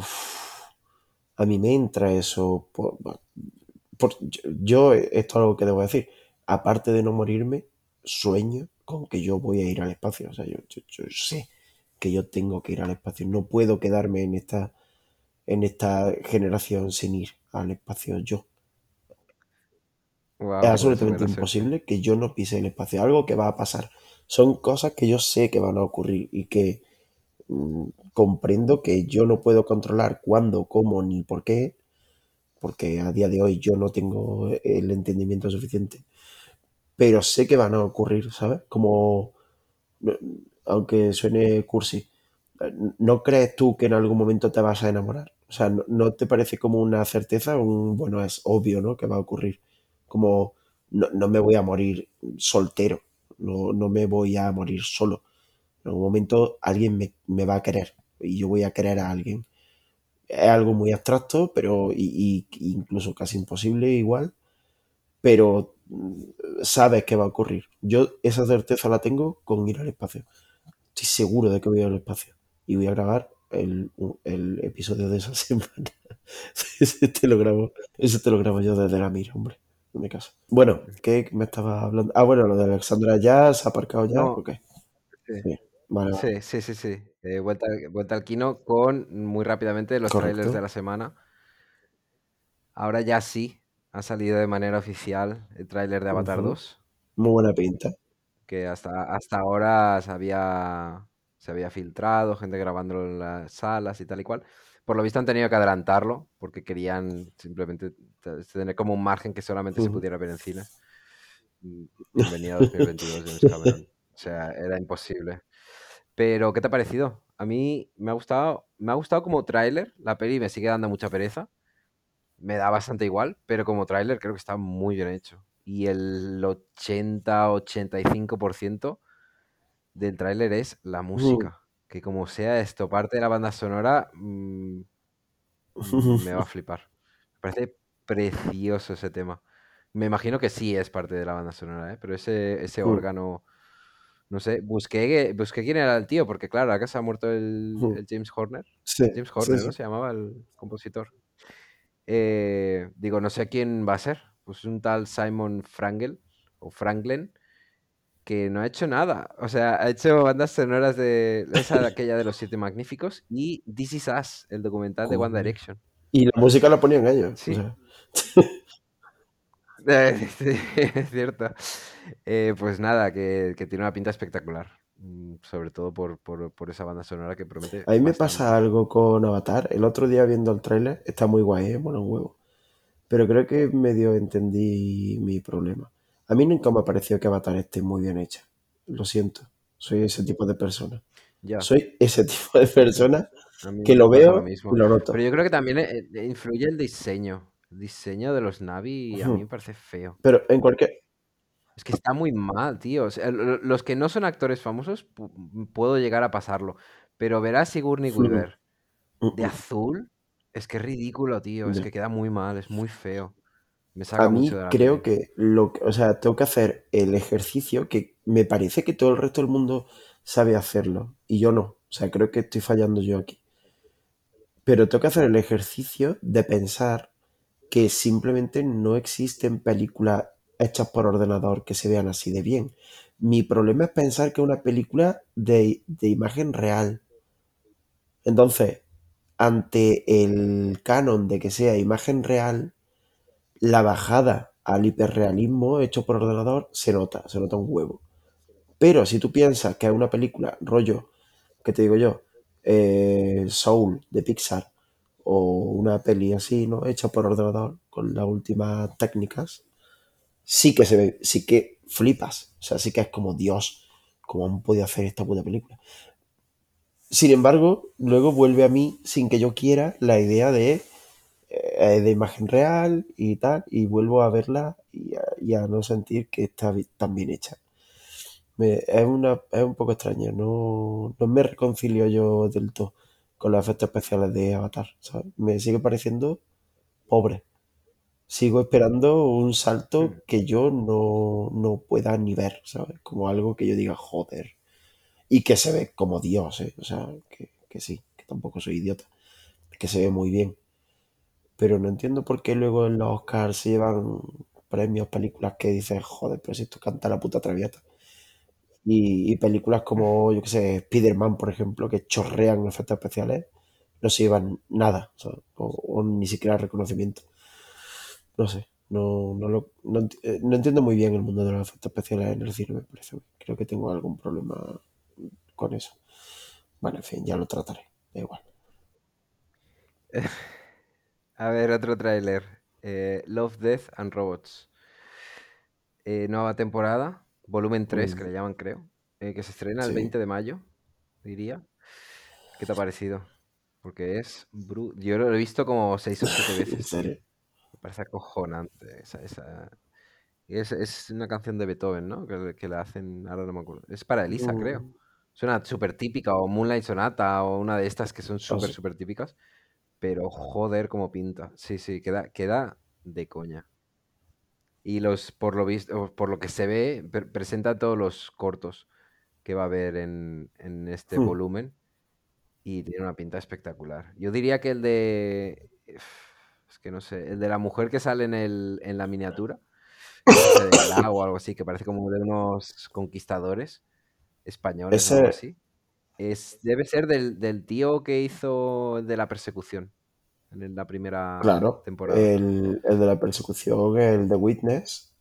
a mí me entra eso. Por, yo, esto es algo que debo decir. Aparte de no morirme, sueño con que yo voy a ir al espacio. O sea, yo sé que yo tengo que ir al espacio. No puedo quedarme en esta en esta generación sin ir al espacio yo. es pues absolutamente imposible que yo no pise el espacio, algo que va a pasar. Son cosas que yo sé que van a ocurrir y que mm, comprendo que yo no puedo controlar cuándo, cómo ni por qué, porque a día de hoy yo no tengo el entendimiento suficiente. Pero sé que van a ocurrir, ¿sabes? Como, aunque suene cursi, ¿no crees tú que en algún momento te vas a enamorar? O sea, ¿no, te parece como una certeza? Un, bueno, es obvio, ¿no? Que va a ocurrir. Como no, me voy a morir soltero, no, no, me voy a morir solo. En algún momento alguien me, va a querer y yo voy a querer a alguien. Es algo muy abstracto, pero y, incluso casi imposible igual, pero sabes que va a ocurrir. Yo esa certeza la tengo con ir al espacio. Estoy seguro de que voy al espacio y voy a grabar el, episodio de esa semana. ese te lo grabo, ese te lo grabo yo desde la mira, hombre. En mi caso. Bueno, ¿qué me estaba hablando? Ah, bueno, lo de Alexandra ya se ha aparcado ya, ¿o qué? Sí. Sí. sí, sí, eh, vuelta, vuelta, al kino con muy rápidamente los trailers de la semana. Ahora ya sí ha salido de manera oficial el tráiler de Avatar 2. Muy buena pinta. Que hasta, hasta ahora se había se había filtrado, gente grabándolo en las salas y tal y cual. Por lo visto han tenido que adelantarlo porque querían simplemente tener como un margen que solamente se pudiera ver en cine. Bienvenido a 2022, James O sea, era imposible. Pero, ¿qué te ha parecido? A mí me ha gustado, me ha gustado como tráiler. La peli me sigue dando mucha pereza. Me da bastante igual, pero como tráiler creo que está muy bien hecho. y el 80-85% del tráiler es la música. Que como sea esto parte de la banda sonora, mm, me va a flipar. Me parece precioso ese tema. Me imagino que sí es parte de la banda sonora, ¿eh? pero ese, ese órgano, no sé, busqué, busqué quién era el tío, porque claro, acá se ha muerto el, James Horner. James Horner, ¿no? Se llamaba el compositor. Eh, digo, no sé quién va a ser. Pues un tal Simon Frangel o Franklin que no ha hecho nada. O sea, ha hecho bandas sonoras de esa aquella de los siete magníficos y This Is Us, el documental de One Direction. Y la música la ponían ellos. Sí. es cierto. Eh, pues nada, que, tiene una pinta espectacular. Mm, sobre todo por, esa banda sonora que promete. A mí me pasa algo con Avatar. El otro día viendo el tráiler, está muy guay, ¿eh? bueno, un huevo. Pero creo que medio entendí mi problema. A mí nunca me ha parecido que Avatar esté muy bien hecha. Lo siento. Soy ese tipo de persona. Soy ese tipo de persona que lo veo y lo noto. Pero yo creo que también eh, eh, influye el diseño. El diseño de los Navi a mí me parece feo. Pero en cualquier... Es que está muy mal, tío. los que no son actores famosos, puedo llegar a pasarlo. Pero ver a Sigourney Weaver de azul, es que es ridículo, tío. Es que queda muy mal, es muy feo a mí creo que lo o sea, tengo que hacer el ejercicio que me parece que todo el resto del mundo sabe hacerlo y yo no. O sea, creo que estoy fallando yo aquí. Pero tengo que hacer el ejercicio de pensar que simplemente no existen películas hechas por ordenador que se vean así de bien. Mi problema es pensar que es una película de, de imagen real. Entonces, ante el canon de que sea imagen real, la bajada al hiperrealismo hecho por ordenador se nota, se nota un huevo. Pero si tú piensas que es una película rollo, que te digo yo, eh, Soul de Pixar o una peli así, ¿no? Hecha por ordenador con las últimas técnicas, sí que se ve, sí que flipas. O sea, sí que es como Dios, como han podido hacer esta puta película. Sin embargo, luego vuelve a mí, sin que yo quiera, la idea de eh, de imagen real y tal, y vuelvo a verla y a, no sentir que está tan bien hecha. es, una, es un poco extraño, no, no me reconcilio yo del todo con los efectos especiales de Avatar, Me sigue pareciendo pobre. Sigo esperando un salto mm. que yo no, pueda ni ver, ¿sabes? Como algo que yo diga, joder. Y que se ve como Dios, ¿eh? O sea, que, que sí, que tampoco soy idiota. Que se ve muy bien pero no entiendo por qué luego en los Oscars se llevan premios, películas que dicen, joder, pero si esto canta la puta traviata. Y, películas como, yo qué sé, Spider-Man, por ejemplo, que chorrean efectos especiales, no se llevan nada, o, ni siquiera reconocimiento. No sé, no, no, eh, no, entiendo muy bien el mundo de los efectos especiales en el cine, me parece. Creo que tengo algún problema con eso. Bueno, en fin, ya lo trataré, da igual. A ver, otro tráiler. Eh, Love, Death and Robots. Eh, nueva temporada, volumen 3, que le llaman, creo. Eh, que se estrena el 20 de mayo, diría. ¿Qué te ha parecido? Porque es. Yo lo he visto como 6 o 7 veces. Me parece acojonante. Esa, Es, una canción de Beethoven, ¿no? Que, que, la hacen. Ahora no me acuerdo. Es para Elisa, creo. Mm. Suena súper típica, o Moonlight Sonata, o una de estas que son súper, oh, súper típicas. Pero joder, cómo pinta. Sí, sí, queda, queda de coña. Y los, por lo visto, por lo que se ve, presenta todos los cortos que va a haber en, este hmm. volumen. Y tiene una pinta espectacular. Yo diría que el de. Es que no sé. El de la mujer que sale en, el, en la miniatura. o algo así, que parece como de unos conquistadores españoles o algo así debe ser del, tío que hizo de la persecución en la primera claro, temporada. El, el de la persecución, el de Witness.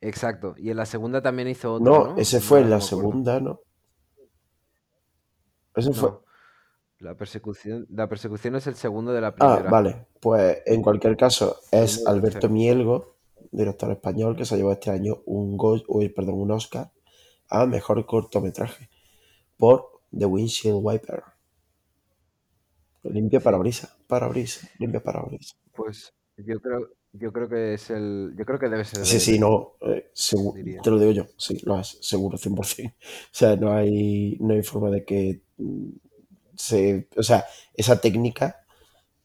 Exacto. Y en la segunda también hizo otro. No, ese fue en la segunda, ¿no? Ese fue. La persecución, la persecución es el segundo de la ah, primera. Ah, vale. Pues en cualquier caso, es Alberto Mielgo, director español, que se llevado este año un, go, perdón, un Oscar a mejor cortometraje por The Windshield Wiper. Limpia para brisa, para brisa, limpia para brisa. Pues yo creo, Yo creo que es el. Yo creo que debe ser Sí, de sí, no, eh, te lo digo yo, sí, lo es, seguro, 100%. O sea, no hay, no hay forma de que O sea, esa técnica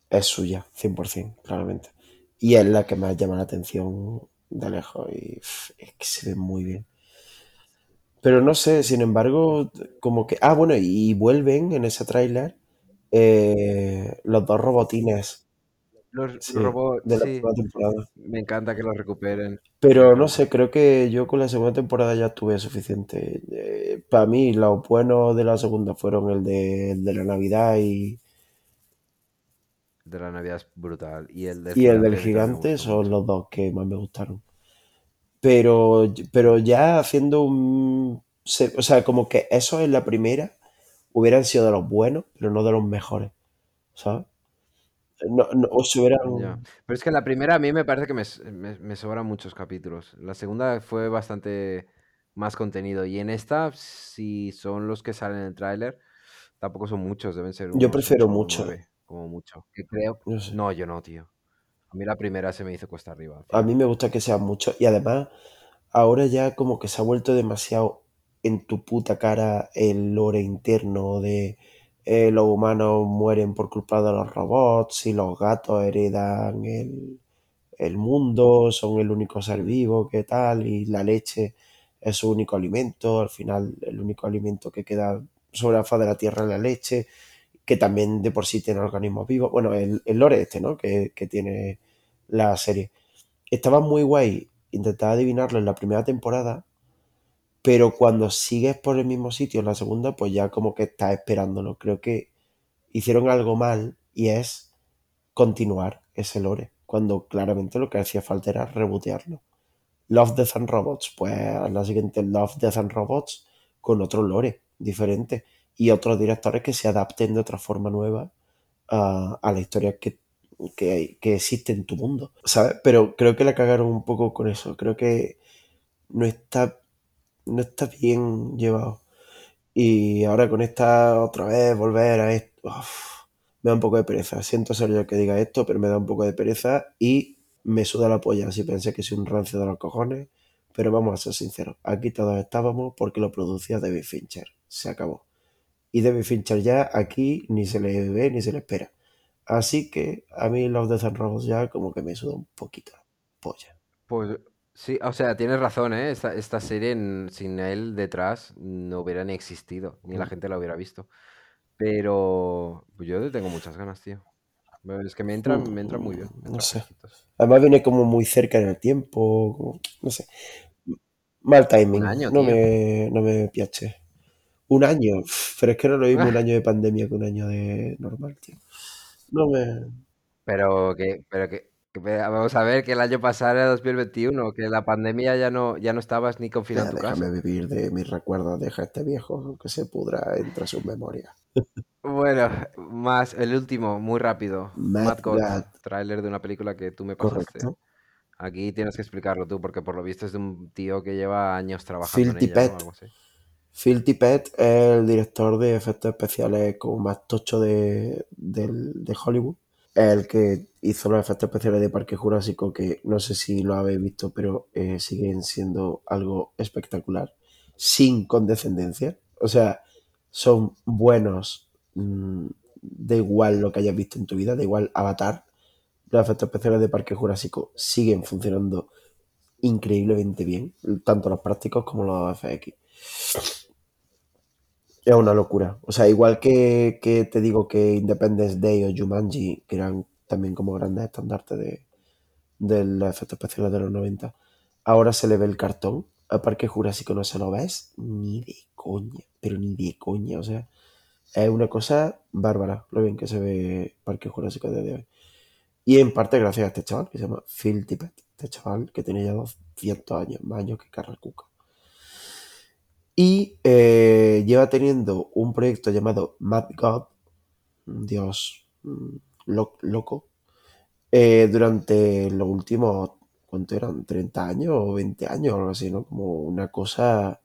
es suya, 100%, claramente. Y es la que más llama la atención de lejos y es que se ve muy bien. Pero no sé, sin embargo, como que... Ah, bueno, y vuelven en ese tráiler eh, los dos robotines, Los, de la sí. primera temporada. Me encanta que los recuperen. Pero no sé, creo que yo con la segunda temporada ya tuve suficiente. para mí, los buenos de la segunda fueron el de, el de la Navidad y, De la Navidad es brutal. Y el del y el del gigante son los dos que más me gustaron. Pero, pero ya haciendo un... O sea, como que eso en la primera hubieran sido de los buenos, pero no de los mejores, ¿sabes? No, no, o. Ya. Pero es que la primera a mí me parece que me, me- me sobran muchos capítulos. La segunda fue bastante más contenido. Y en esta, si son los que salen en el tráiler, tampoco son muchos, deben ser Yo unos prefiero 8 o mucho, 9, como mucho. Que creo. no sé. No, yo no, tío. A mí la primera se me hizo cuesta arriba A mí me gusta que sean muchos. Y además, ahora ya como que se ha vuelto demasiado en tu puta cara el lore interno de eh, los humanos mueren por culpa de los robots y los gatos heredan el, el mundo, son el único ser vivo, que tal, y la leche es su único alimento, al final el único alimento que queda sobre la faz de la tierra es la leche, que también de por sí tiene organismos vivos. Bueno, el, el lore este, ¿no? Que, que tiene la serie. Estaba muy guay intentar adivinarlo en la primera temporada, pero cuando sigues por el mismo sitio en la segunda, pues ya como que estás esperándolo. Creo que hicieron algo mal y es continuar ese lore, cuando claramente lo que hacía falta era rebotearlo. Love, Death and Robots, pues la siguiente Love, Death and Robots con otro lore diferente y otros directores que se adapten de otra forma nueva a, la historia que, que, que existe en tu mundo, ¿sabes? Pero creo que la cagaron un poco con eso, creo que no está, no está bien llevado. Y ahora con esta otra vez, volver a esto, me da un poco de pereza. Siento ser yo el que diga esto, pero me da un poco de pereza y me suda la polla si pensé que soy un rancio de los cojones. Pero vamos a ser sinceros, aquí todos estábamos porque lo producía David Fincher. Se acabó. Y David Fincher ya aquí ni se le ve ni se le espera. Así que a mí los de Robots ya como que me suda un poquito la polla. Pues sí, o sea, tienes razón, ¿eh? Esta, esta serie en- sin él detrás no hubiera ni existido, ni la gente la hubiera visto. Pero pues yo le tengo muchas ganas, tío. Bueno, Es que me entra, me entra muy bien, me No sé. fresquitos. Además viene como muy cerca en el tiempo, como- no sé. Mal timing, Un año, no tío. me, no me piache. Un año, pero es que no lo mismo un año de pandemia que un año de normal, tío. No me... Pero que, pero que, vamos a ver que el año pasado era 2021, que la pandemia ya no, ya no estabas ni confinado Ya, en déjame casa. vivir de mis recuerdos, deja a este viejo que se pudra entre sus memorias. Bueno, más el último, muy rápido. Mad Mad tráiler de una película que tú me pasaste. correcto. Aquí tienes que explicarlo tú, porque por lo visto es de un tío que lleva años trabajando en Phil ella, ¿no? Tippett. Algo así. Phil Tippett es el director de efectos especiales como más tocho de, del- de Hollywood. El que hizo los efectos especiales de Parque Jurásico, que no sé si lo habéis visto, pero eh, siguen siendo algo espectacular, sin condescendencia. O sea, son buenos, mm, da igual lo que hayas visto en tu vida, da igual Avatar. Los efectos especiales de Parque Jurásico siguen funcionando increíblemente bien, tanto los prácticos como los FX. Es una locura. O sea, igual que, que te digo que Independence Day o Jumanji, que eran también como grandes estandartes de, de los efectos especiales de los 90, ahora se le ve el cartón. Al Parque Jurásico no se lo ves ni de coña, pero ni de coña. O sea, es una cosa bárbara lo bien que se ve Parque Jurásico desde hoy. Y en parte gracias a este chaval que se llama Phil Tippett. Este chaval que tiene ya 200 años, más años que Carl. Y eh, lleva teniendo un proyecto llamado Mad God, un dios mm, lo- loco, eh, durante los últimos, ¿cuánto eran? ¿30 años o 20 años o algo así, ¿no? Como una cosa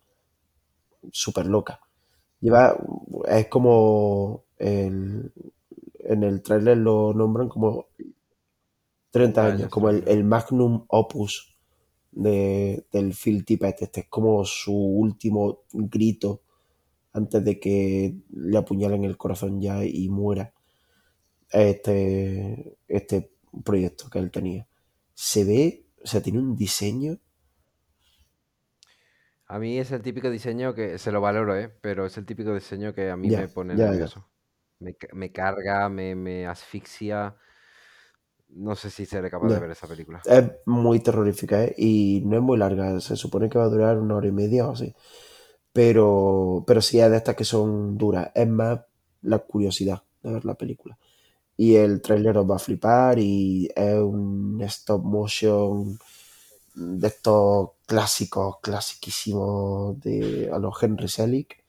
súper loca. Lleva, es como el- en el tráiler lo nombran como 30 Ya, años, como el, el magnum opus de, del Phil Tippett. Este es como su último grito antes de que le apuñalen el corazón ya y muera. Este, este proyecto que él tenía. Se ve, o sea, tiene un diseño. A mí es el típico diseño que se lo valoro, ¿eh? Pero es el típico diseño que a mí Ya, me pone ya, ya. nervioso. Me, me carga, me, me asfixia. No sé si seré capaz de ver esa película. Es muy terrorífica, ¿eh? Y no es muy larga. Se supone que va a durar una hora y media o así. Pero, pero sí es de estas que son duras. Es más la curiosidad de ver la película. Y el tráiler os va a flipar y es un stop motion de estos clásicos, clasiquísimos de a los Henry Selick.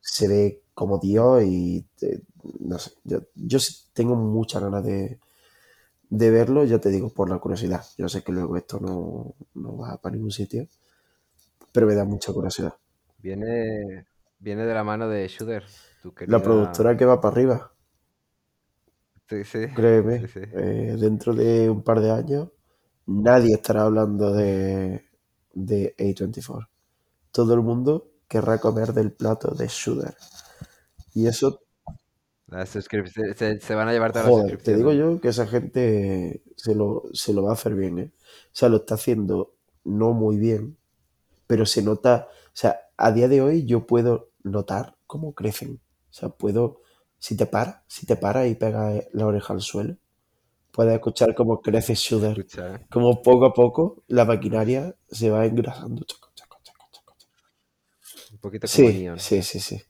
Se ve como Dios y te- no sé, yo, yo tengo muchas ganas de, de verlo, ya te digo, por la curiosidad. Yo sé que luego esto no, no va para ningún sitio, pero me da mucha curiosidad. Viene, viene de la mano de Shooter, La productora que va para arriba, Sí, sí, créeme, sí. eh, dentro de un par de años, nadie estará hablando de, de A24. Todo el mundo querrá comer del plato de Shooter. Y eso, Las suscripciones, se, se van a llevar todas las joder, te digo yo que esa gente se lo, se lo va a hacer bien, ¿eh? O sea, lo está haciendo no muy bien, pero se nota, o sea, a día de hoy yo puedo notar cómo crecen. O sea, puedo, si te para, si te para y pega la oreja al suelo, puedes escuchar cómo crece ¿eh? Como poco a poco la maquinaria se va engrasando. Chaco, chaco, chaco, chaco, chaco. Un poquito como Sí, sí, sí, sí.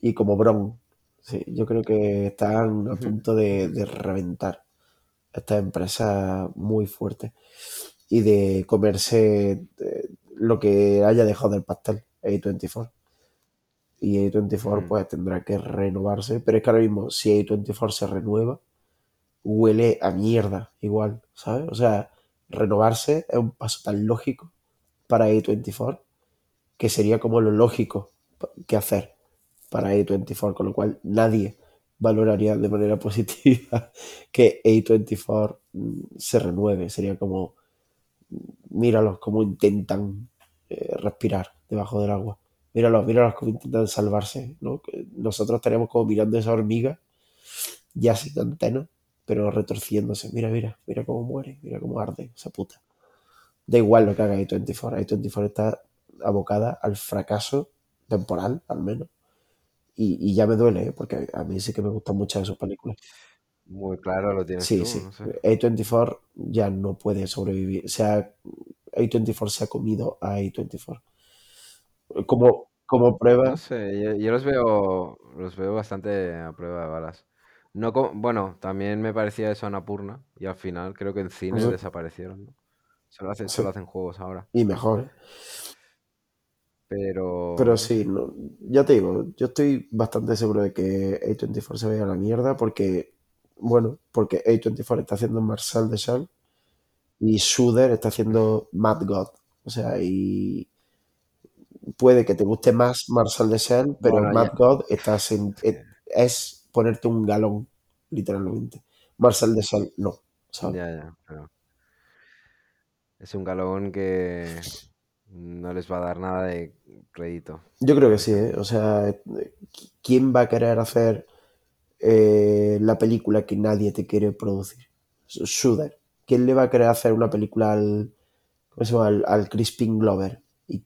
Y como Bron. Sí, yo creo que están a punto de, de reventar esta empresa muy fuerte y de comerse eh, lo que haya dejado del pastel, A24. Y A24 Ujú. pues tendrá que renovarse, pero es que ahora mismo si A24 se renueva, huele a mierda igual, ¿sabes? O sea, renovarse es un paso tan lógico para A24 que sería como lo lógico que hacer para A24, con lo cual nadie valoraría de manera positiva que A24 mm, se renueve. Sería como, míralos cómo intentan eh, respirar debajo del agua. Míralos, míralos cómo intentan salvarse. ¿no? Nosotros tenemos como mirando esa hormiga ya sin antena, pero retorciéndose. Mira, mira, mira cómo muere, mira cómo arde esa puta. Da igual lo que haga A24. A24 está abocada al fracaso temporal, al menos. Y, y ya me duele, ¿eh? porque a mí sí que me gustan muchas de sus películas. Muy claro lo tienes Sí, tú, sí. no sé. A24 ya no puede sobrevivir. O sea, A24 se ha comido a A24. Como, como prueba, No sé, yo, yo los veo, los veo bastante a prueba de balas. No co- bueno, también me parecía eso Annapurna y al final creo que en cine Sí. desaparecieron, ¿no? Solo hacen, Sí. solo hacen juegos ahora. y mejor, ¿eh? Pero, Pero sí, no, ya te digo, yo estoy bastante seguro de que A24 se vaya a la mierda porque, bueno, porque A24 está haciendo Marcel de Shell y Shooter está haciendo Mad God. O sea, y puede que te guste más Marcel de Shell, pero Bueno, Mad ya, God estás en- sí, es, es ponerte un galón, literalmente. Marcel de Shell no, ¿sabes? ya, ya, pero es un galón que no les va a dar nada de crédito, Yo creo que sí, ¿eh? O sea, ¿quién va a querer hacer eh, la película que nadie te quiere producir? Shooter. ¿Quién le va a querer hacer una película al, al, Crispin Glover? Y,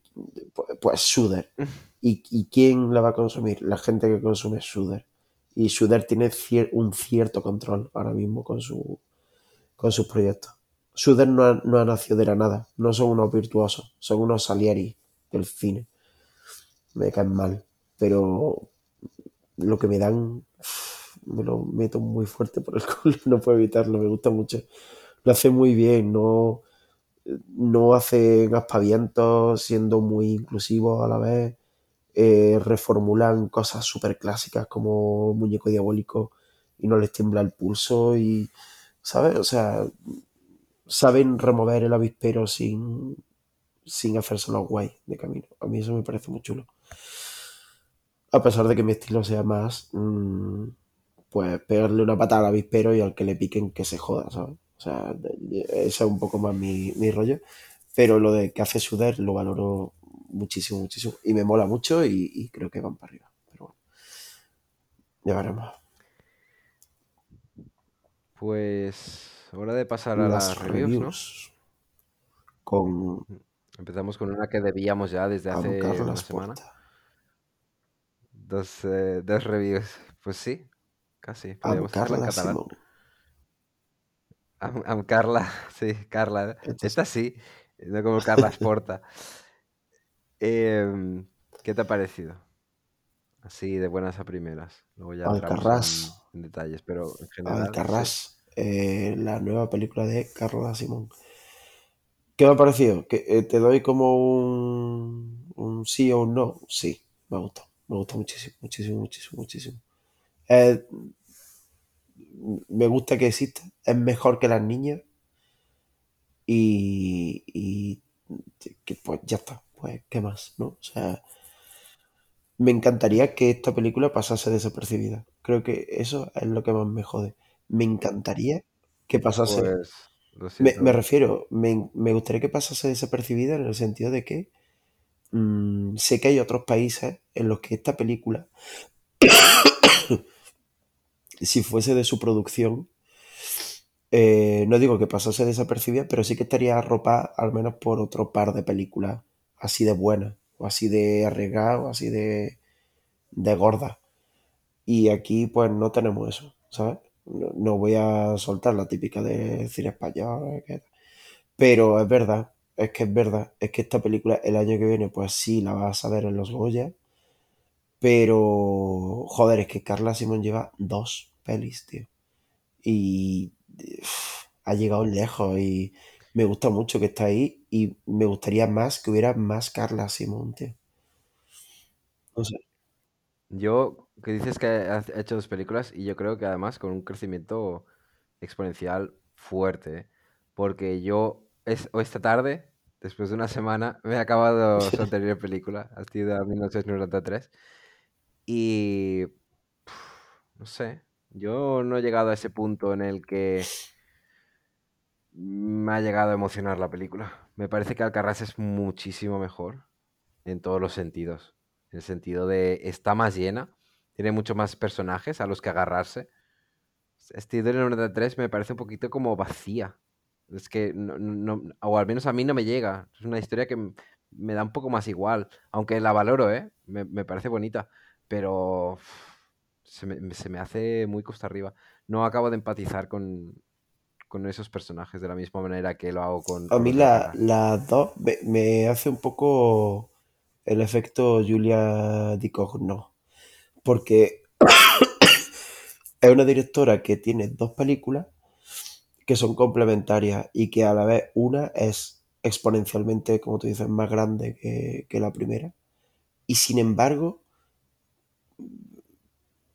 pues, Shooter. ¿Y, ¿Y quién la va a consumir? La gente que consume Shooter. Y Shooter tiene un cierto control ahora mismo con, su, con sus proyectos. Shooter no ha, no ha nacido de la nada. No son unos virtuosos. Son unos Salieri del cine. Me caen mal. Pero lo que me dan me lo meto muy fuerte por el culo, no puedo evitarlo, me gusta mucho. Lo hace muy bien, no, no hacen aspavientos, siendo muy inclusivos a la vez. Eh, reformulan cosas súper clásicas como Muñeco Diabólico y no les tiembla el pulso y, ¿sabes? O sea, saben remover el avispero sin, sin hacérselo guay de camino. A mí eso me parece muy chulo. A pesar de que mi estilo sea más, mmm, pues pegarle una patada al avispero y al que le piquen que se joda, ¿sabes? O sea, ese es un poco más mi, mi rollo. Pero lo de que hace Suder lo valoro muchísimo, muchísimo. Y me mola mucho y, y creo que van para arriba. Pero bueno, ya veremos. Pues hora de pasar a las, Las reviews, ¿no? Con Empezamos con una que debíamos ya desde hace una semana. Dos, eh, dos reviews. Pues sí, casi. Am Podríamos hacerla en Carla catalán. Am, am Carla, sí, Carla. Esta sí, no como Carla Porta. Em, ¿Qué te ha parecido? Así de buenas a primeras. Luego ya entramos en, Alcarrás. en detalles, pero en general. Alcarrás. Eh, la nueva película de Carla Simón. ¿Qué me ha parecido? Que eh, te doy como un, un sí o un no. Sí, me gustó. Me gustó muchísimo, muchísimo, muchísimo, muchísimo. Eh, me gusta que exista. Es mejor que las niñas. Y, y que pues ya está. Pues, ¿qué más? ¿No? O sea, me encantaría que esta película pasase desapercibida. Creo que eso es lo que más me jode. Me encantaría que pasase. Pues lo Me, me refiero, me, me gustaría que pasase desapercibida en el sentido de que mm, sé que hay otros países en los que esta película, si fuese de su producción, eh, no digo que pasase desapercibida, pero sí que estaría arropada al menos por otro par de películas así de buenas, o así de arriesgadas, o así de, de gordas. Y aquí pues no tenemos eso, ¿sabes? No, no voy a soltar la típica de cine español, que- pero es verdad, es que es verdad, es que esta película el año que viene pues sí la vas a ver en los Goya, pero joder, es que Carla Simón lleva dos pelis, tío. Y ha llegado lejos y me gusta mucho que está ahí y me gustaría más que hubiera más Carla Simón, tío. No sé. Yo, que dices que ha hecho dos películas y yo creo que además con un crecimiento exponencial fuerte, porque yo es, esta tarde, después de una semana, me he acabado su anterior película, ha sido 1993, y no sé, yo no he llegado a ese punto en el que me ha llegado a emocionar la película. Me parece que Alcarrás es muchísimo mejor en todos los sentidos. En el sentido de está más llena, tiene muchos más personajes a los que agarrarse. Estilo del 93 me parece un poquito como vacía. Es que no, o al menos a mí no me llega. Es una historia que me da un poco más igual. Aunque la valoro, ¿eh? Me, me parece bonita. Pero se me, se me hace muy costa arriba. No acabo de empatizar con, con esos personajes de la misma manera que lo hago con, A mí la- las dos me, me hace un poco el efecto Julia Ducournau, porque es una directora que tiene dos películas que son complementarias y que a la vez una es exponencialmente, como tú dices, más grande que, la primera. Y sin embargo,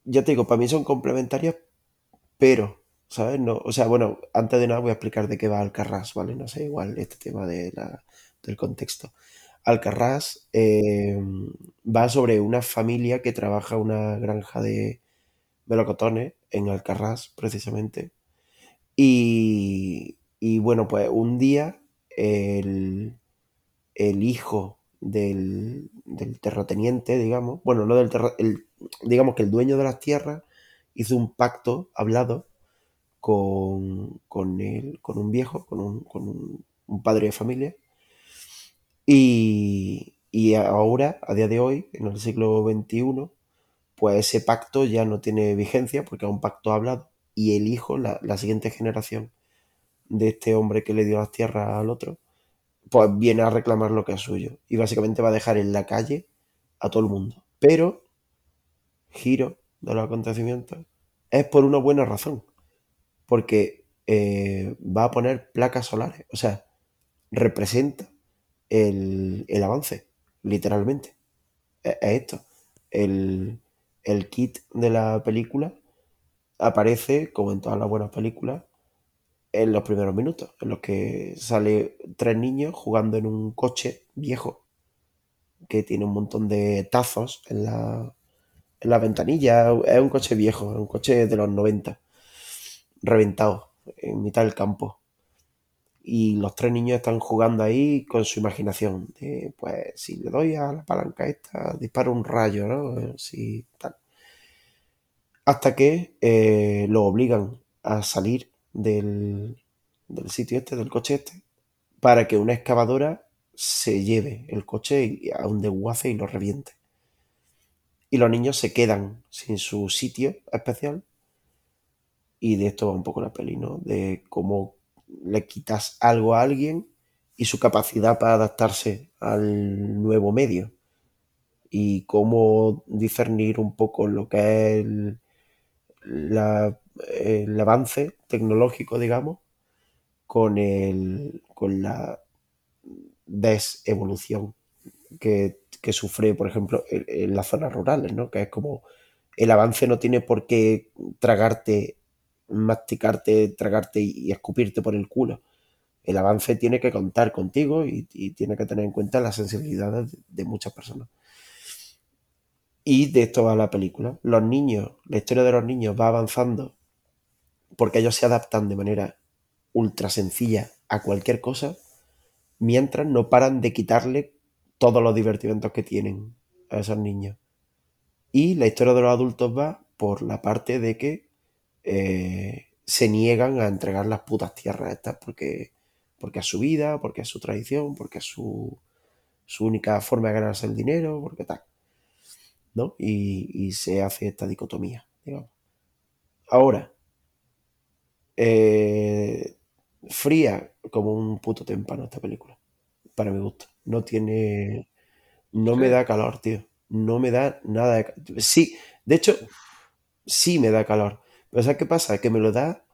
ya te digo, para mí son complementarias, pero, ¿sabes? No, o sea, bueno, antes de nada voy a explicar de qué va Alcarrás, ¿vale? No sé, igual este tema de la- del contexto. Alcarrás eh, va sobre una familia que trabaja una granja de melocotones en Alcarrás, precisamente. Y, bueno, pues un día el, el hijo del, del terrateniente, digamos, bueno, no del terra, el, digamos que el dueño de las tierras hizo un pacto hablado con, con, el, con un viejo, con, un, con un padre de familia, y, ahora, a día de hoy, en el siglo XXI, pues ese pacto ya no tiene vigencia porque es un pacto hablado. Y el hijo, la, la siguiente generación de este hombre que le dio las tierras al otro, pues viene a reclamar lo que es suyo. Y básicamente va a dejar en la calle a todo el mundo. Pero, giro de los acontecimientos, es por una buena razón, porque eh, va a poner placas solares, o sea, representa el, el avance, literalmente. Es, es esto. El, el kit de la película aparece, como en todas las buenas películas, en los primeros minutos, en los que sale tres niños jugando en un coche viejo que tiene un montón de tazos en la, en la ventanilla. Es un coche viejo, un coche de los 90, reventado. en mitad del campo. Y los tres niños están jugando ahí con su imaginación. De, pues si le doy a la palanca esta, dispara un rayo, ¿no? Si, tal. Hasta que eh, lo obligan a salir del, del sitio este, del coche este, para que una excavadora se lleve el coche a un desguace y lo reviente. Y los niños se quedan sin su sitio especial. Y de esto va un poco la peli, ¿no? De cómo le quitas algo a alguien y su capacidad para adaptarse al nuevo medio. Y cómo discernir un poco lo que es el, el avance tecnológico, digamos, con, el, con la desevolución que, que sufre, por ejemplo, en, en las zonas rurales, ¿no? Que es como el avance no tiene por qué tragarte, masticarte, tragarte y, escupirte por el culo. El avance tiene que contar contigo y, y tiene que tener en cuenta las sensibilidades de, de muchas personas. Y de esto va la película. Los niños, la historia de los niños va avanzando porque ellos se adaptan de manera ultra sencilla a cualquier cosa, mientras no paran de quitarle todos los divertimentos que tienen a esos niños. Y la historia de los adultos va por la parte de que eh, se niegan a entregar las putas tierras estas porque, porque es su vida, porque es su tradición, porque es su, su única forma de ganarse el dinero, porque tal. ¿No? Y, y se hace esta dicotomía, digamos. Ahora, eh, fría como un puto témpano esta película, para mi gusto. No tiene. No me da calor, tío. No me da nada de calor. Sí, de hecho, sí me da calor. Pero ¿sabes qué pasa? Que me lo da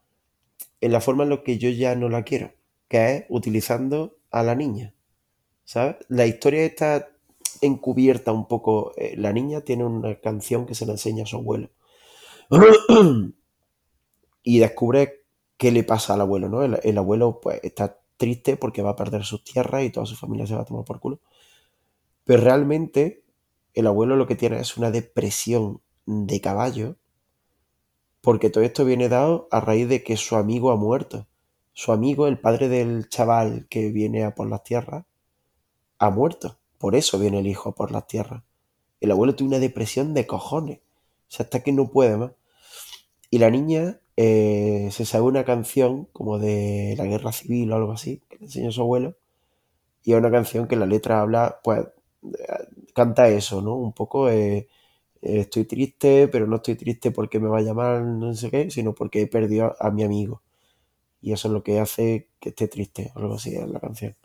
en la forma en la que yo ya no la quiero, que es utilizando a la niña. ¿Sabes? La historia está encubierta un poco. Eh, La niña tiene una canción que se la enseña a su abuelo. y descubre qué le pasa al abuelo, ¿no? El, el abuelo pues está triste porque va a perder sus tierras y toda su familia se va a tomar por culo. Pero realmente el abuelo lo que tiene es una depresión de caballo porque todo esto viene dado a raíz de que su amigo ha muerto. Su amigo, el padre del chaval que viene a por las tierras, ha muerto. Por eso viene el hijo a por las tierras. El abuelo tiene una depresión de cojones. O sea, hasta que no puede más. Y la niña eh, se sabe una canción como de la guerra civil o algo así, que le enseñó su abuelo. Y es una canción que la letra habla, pues, eh, canta eso, ¿no? Un poco, eh, estoy triste, pero no estoy triste porque me va a llamar no sé qué, sino porque he perdido a, mi amigo. Y eso es lo que hace que esté triste, algo así es la canción.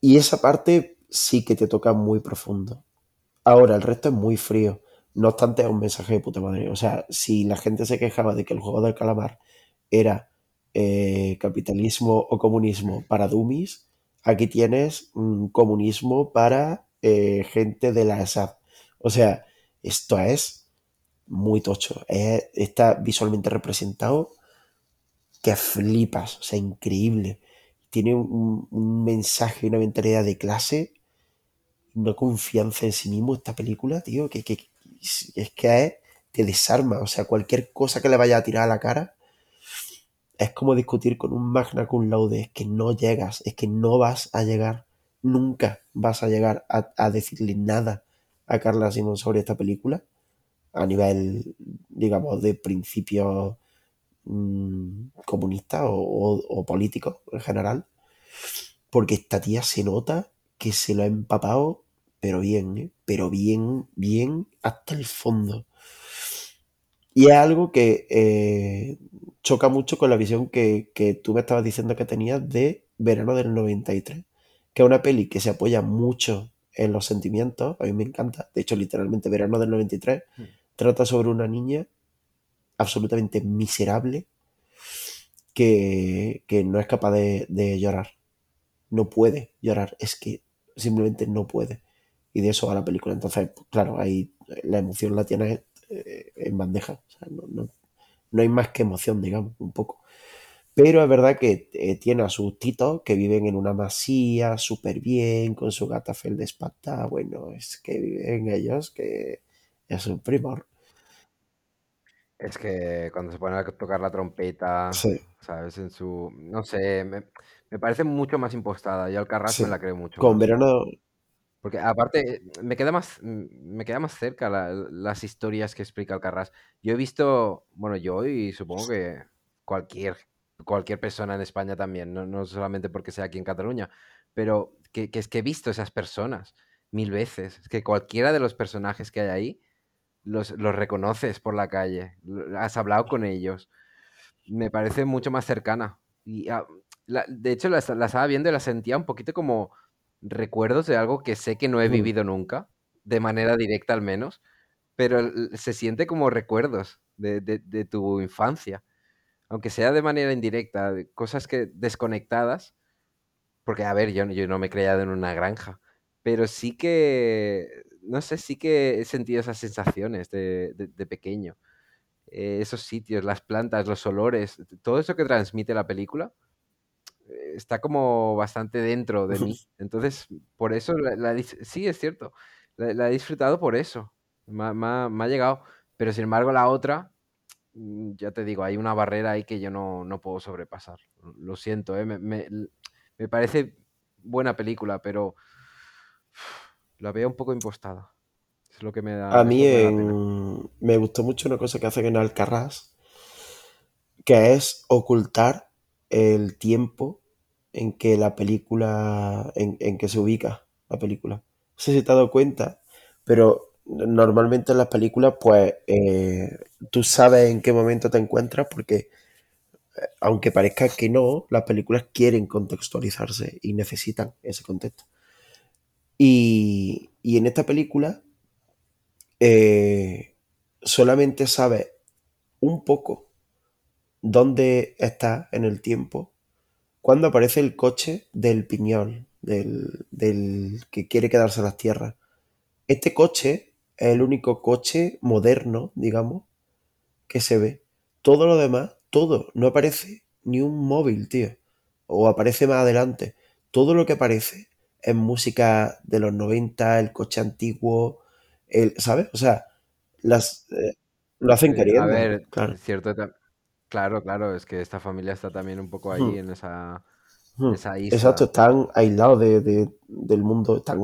Y esa parte sí que te toca muy profundo. Ahora, el resto es muy frío. No obstante, es un mensaje de puta madre. O sea, si la gente se quejaba de que el juego del calamar era eh, capitalismo o comunismo para dummies, aquí tienes mm, comunismo para eh, gente de la ESAD. O sea, esto es muy tocho. Es- está visualmente representado que flipas. O sea, increíble. Tiene un, mensaje, una mentalidad de clase una confianza en sí mismo esta película, tío, que, que- es que es, te desarma. O sea, cualquier cosa que le vaya a tirar a la cara es como discutir con un magna cum laude. Es que no llegas, es que no vas a llegar, nunca vas a llegar a decirle nada a Carla Simón sobre esta película a nivel, digamos, de principios mm, comunistas o, o- o políticos en general. Porque esta tía se nota que se lo ha empapado, pero bien, ¿eh? Pero bien, bien hasta el fondo. Y es algo que eh, choca mucho con la visión que, que tú me estabas diciendo que tenías de Verano del 93, que es una peli que se apoya mucho en los sentimientos, a mí me encanta, de hecho literalmente Verano del 93 Mm. trata sobre una niña absolutamente miserable que, que no es capaz de, de llorar, no puede llorar, es que simplemente no puede. Y de eso va la película. Entonces, claro, ahí la emoción la tienes eh, en bandeja. O sea, no, no- no hay más que emoción, digamos, un poco. Pero es verdad que eh, tiene a sus titos que viven en una masía súper bien, con su gata feldespatada. Bueno, es que viven ellos que es un primor. Es que cuando se pone a tocar la trompeta, Sí, ¿sabes? En su. No sé, me, me parece mucho más impostada. Yo al Carras me sí. la creo mucho Con más. verano, Porque aparte, me queda más, me queda más cerca la- las historias que explica Alcarrás. Yo he visto, bueno, yo y supongo que cualquier, cualquier persona en España también, no, no solamente porque sea aquí en Cataluña, pero que, que es que he visto esas personas mil veces. Es que cualquiera de los personajes que hay ahí los, los reconoces por la calle, has hablado con ellos. Me parece mucho más cercana. Y ah, la- de hecho, la, la estaba viendo y la sentía un poquito como recuerdos de algo que sé que no he mm, vivido nunca, de manera directa al menos, pero se siente como recuerdos de, de- de tu infancia, aunque sea de manera indirecta, cosas que desconectadas, porque a ver, yo, no- yo no me he criado en una granja, pero sí que, no sé, sí que he sentido esas sensaciones de, de- de pequeño, Eh, esos sitios, las plantas, los olores, todo eso que transmite la película eh, está como bastante dentro de mí. Entonces, por eso la, sí, es cierto, la, la he disfrutado por eso. Me, ha- llegado. Pero sin embargo, la otra, ya te digo, hay una barrera ahí que yo no, no puedo sobrepasar. Lo siento, ¿eh? Me, me- me parece buena película, pero la veo un poco impostada. Es lo que me da, a mí da en- me gustó mucho una cosa que hacen en Alcarrás, que es ocultar el tiempo en que la película, en, en que se ubica la película. No sé si te has dado cuenta, pero normalmente en las películas, pues eh, tú sabes en qué momento te encuentras porque aunque parezca que no, las películas quieren contextualizarse y necesitan ese contexto. Y, y en esta película eh, solamente sabes un poco dónde está en el tiempo cuando aparece el coche del piñón, del, del que quiere quedarse en las tierras. Este coche es el único coche moderno, digamos, que se ve. Todo lo demás, todo, no aparece ni un móvil, tío. O aparece más adelante. Todo lo que aparece es música de los 90, el coche antiguo, el, ¿sabes? O sea, las, eh, lo hacen a queriendo, ver, claro. cierto, claro, claro, es que esta familia está también un poco Hmm, ahí en esa, hmm. esa Exacto, isla. están aislados de, de- del mundo, están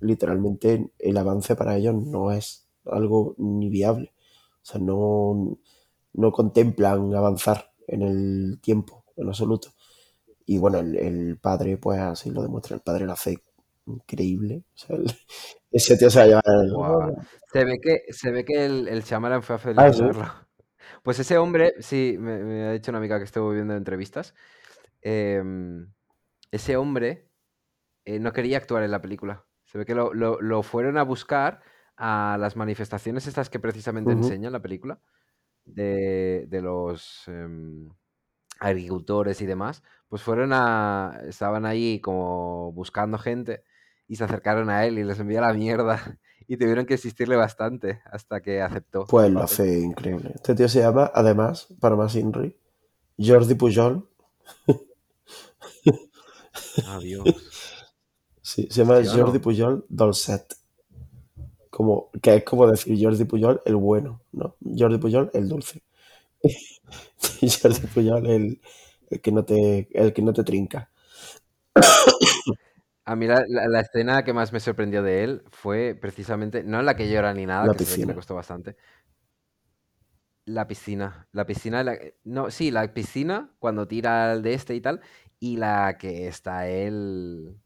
literalmente, el avance para ellos no es algo ni viable. O sea, no, no contemplan avanzar en el tiempo, en absoluto. Y bueno, el, el padre, pues así lo demuestra. El padre lo hace increíble. O sea, el- ese tío se va a llevar el- Buah. Se ve que, se ve que el, el Shyamalan fue a Ah, sí. felicitarlo. Pues ese hombre, sí, me, me ha dicho una amiga que estuvo viendo entrevistas. em, ese hombre eh, no quería actuar en la película. Se ve que lo, lo- lo fueron a buscar a las manifestaciones estas que precisamente Ujú. enseña la película, de, de los em, agricultores y demás. Pues fueron a. Estaban ahí como buscando gente y se acercaron a él y les envió la mierda. Y tuvieron que insistirle bastante hasta que aceptó. Pues lo hace increíble. Este tío se llama, además, para más Inri, Jordi Pujol. Adiós. Sí, se llama. Jordi Pujol Dolcet. Como, que es como decir Jordi Pujol el bueno, ¿no? Jordi Pujol el dulce. Jordi Pujol el, el que no te, el que no te trinca. A mí la, la- la escena que más me sorprendió de él fue precisamente, no en la que llora ni nada, La que se ve que le costó bastante. La piscina. La piscina, la- no, sí, la piscina cuando tira el de este y tal, y la que está él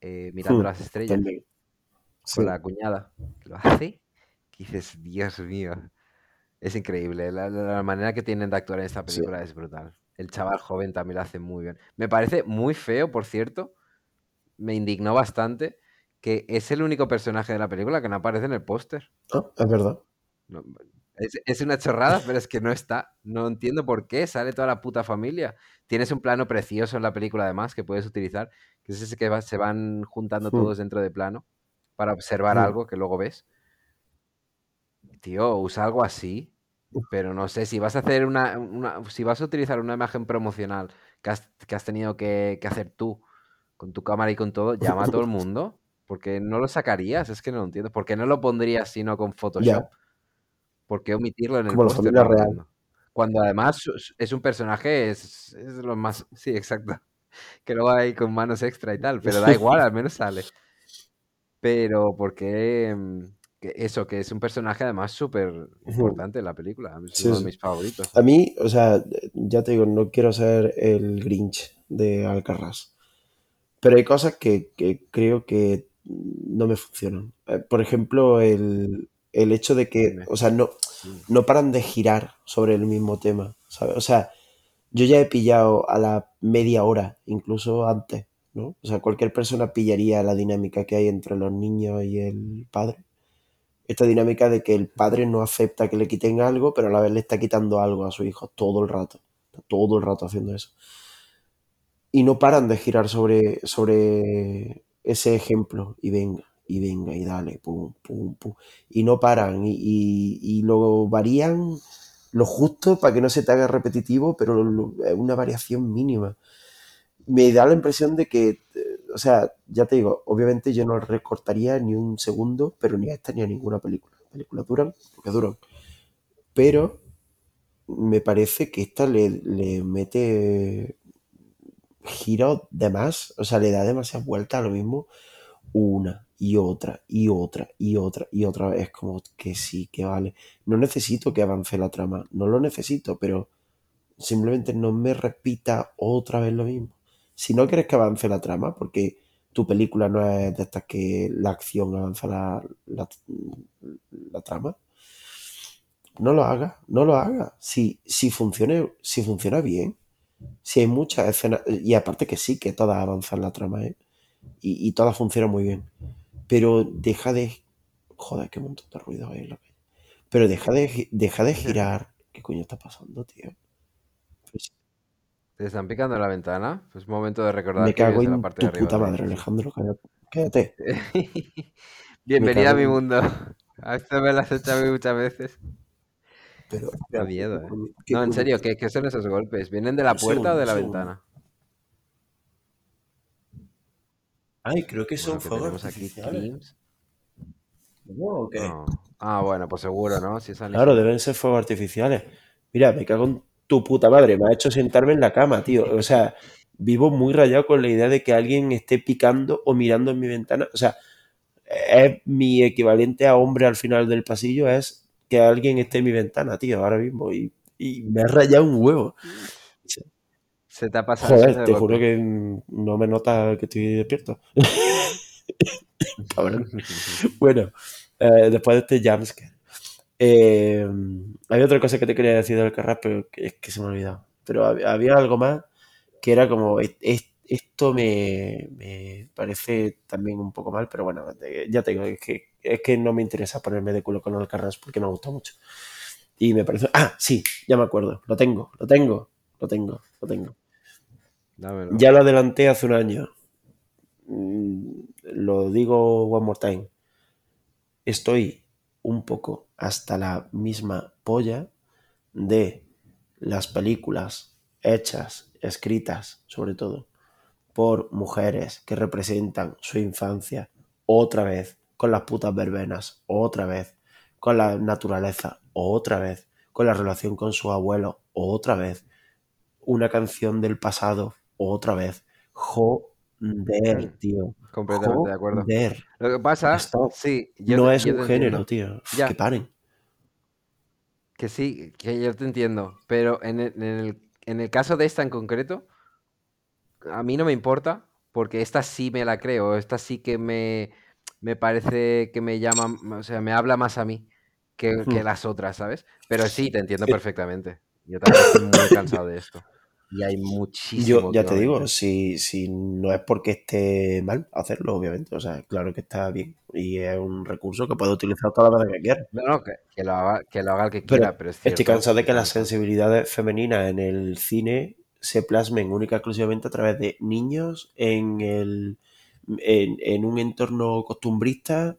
eh, mirando Hmm, las estrellas también. con Sí, la cuñada, que lo hace, que dices, Dios mío, es increíble. La, la- manera que tienen de actuar en esta sí. película es brutal. El chaval joven también lo hace muy bien. Me parece muy feo, por cierto, me indignó bastante que es el único personaje de la película que no aparece en el póster. Ah, es verdad. No, es, es una chorrada, pero es que no está. No entiendo por qué. Sale toda la puta familia. Tienes un plano precioso en la película, además, que puedes utilizar, que es ese que va- se van juntando todos dentro de plano para observar algo que luego ves. Tío, usa algo así, pero no sé, si vas a hacer una, una- si vas a utilizar una imagen promocional que has, que has tenido que, que hacer tú con tu cámara y con todo, llama a todo el mundo. porque no lo sacarías? Es que no lo entiendo. ¿Por qué no lo pondrías sino con Photoshop? ¿Por qué omitirlo en el Como la familia lo real. Cuando además es un personaje, es, es lo más... Sí, exacto. Que luego hay con manos extra y tal, pero da igual, al menos sale. Pero porque eso, que es un personaje además súper importante en la película. Es Sí, uno de mis favoritos. A mí, o sea, ya te digo, no quiero ser el Grinch de Alcarrás. Pero hay cosas que, que creo que no me funcionan. Eh, Por ejemplo, el, el hecho de que, o sea, no, no paran de girar sobre el mismo tema, ¿sabes? O sea, yo ya he pillado a la media hora, incluso antes, ¿no? O sea, cualquier persona pillaría la dinámica que hay entre los niños y el padre. Esta dinámica de que el padre no acepta que le quiten algo, pero a la vez le está quitando algo a su hijo todo el rato. Todo el rato haciendo eso. Y no paran de girar sobre, sobre ese ejemplo. Y venga, y venga, y dale, pum, pum, pum. Y no paran. Y, y, y lo varían lo justo para que no se te haga repetitivo, pero lo- es una variación mínima. Me da la impresión de que, eh, o sea, ya te digo, obviamente yo no recortaría ni un segundo, pero ni a esta ni a ninguna película. Las películas duran porque duran. Pero me parece que esta le, le mete giros de más, o sea, le da demasiadas vueltas a lo mismo una y otra y otra y otra y otra vez. Es como que sí, que vale. No necesito que avance la trama, no lo necesito, pero simplemente no me repita otra vez lo mismo. Si no quieres que avance la trama, porque tu película no es de estas que la acción avanza la, la, trama, no lo hagas, no lo hagas. Si, si, funcione, si funciona bien, si hay muchas escenas, y aparte que sí, que todas avanzan la trama, ¿eh? y, y todas funcionan muy bien. Pero deja de. Joder, qué montón de ruido hay en la calle. Pero deja de, deja de girar. ¿Qué coño está pasando, tío? Pues ¿Te están picando en la ventana? Pues es momento de recordar me que cago en la parte tu de arriba puta madre. Alejandro. cállate. Quédate. Bienvenida a mi en- mundo. A esto me lo has hecho a mí muchas veces. Pero, Da miedo, ¿qué eh. No, en serio, ¿qué, qué son esos golpes? ¿Vienen de la puerta segundo, o de la segundo. ventana? Ay, creo que son Bueno, fuegos artificiales. ¿O qué? No. Ah, bueno, pues seguro, ¿no? Si Claro, deben ser fuegos artificiales. Mira, me cago en tu puta madre. Me ha hecho sentarme en la cama, tío. O sea, vivo muy rayado con la idea de que alguien esté picando o mirando en mi ventana. O sea, es mi equivalente a hombre al final del pasillo, es que alguien esté en mi ventana, tío, ahora mismo. Y, y me ha rayado un huevo. Se te ha pasado Joder, de te juro que no me nota que estoy despierto. Cabrón. Bueno, eh, después de este jumpscare. Eh, hay otra cosa que te quería decir del Carrasco, pero que es que se me ha olvidado. Pero hab- había algo más que era como, es- es- esto me, me parece también un poco mal, pero bueno, ya te digo, es que, es que no me interesa ponerme de culo con el Carrasco porque me gusta mucho. Y me parece... Ah, sí, ya me acuerdo, lo tengo, lo tengo, lo tengo, lo tengo. Ya lo adelanté hace un año. Mm, Lo digo one more time. Estoy un poco hasta la misma polla de las películas hechas, escritas sobre todo, por mujeres que representan su infancia otra vez, con las putas verbenas, otra vez, con la naturaleza, otra vez, con la relación con su abuelo, otra vez, una canción del pasado, otra vez. Joder, tío. Completamente de acuerdo. Joder. Lo que pasa, Stop. sí, yo No te- es yo un género, entiendo. tío. Ya. Que paren. Que sí, que yo te entiendo, pero en el, en el, en el caso de esta en concreto, a mí no me importa, porque esta sí me la creo, esta sí que me, me parece que me llama, o sea, me habla más a mí que, que Hmm. las otras, ¿sabes? Pero sí, te entiendo perfectamente. Yo también estoy muy cansado de esto. Y hay muchísimo Yo ya te digo, si, si no es porque esté mal hacerlo, obviamente. O sea, claro que está bien. Y es un recurso que puede utilizar todas las veces que quiera. No, no, que, que lo haga, que lo haga el que Pero quiera, pero es cierto. estoy cansado de que las sensibilidades femeninas en el cine se plasmen única y exclusivamente a través de niños en, el, en, en un entorno costumbrista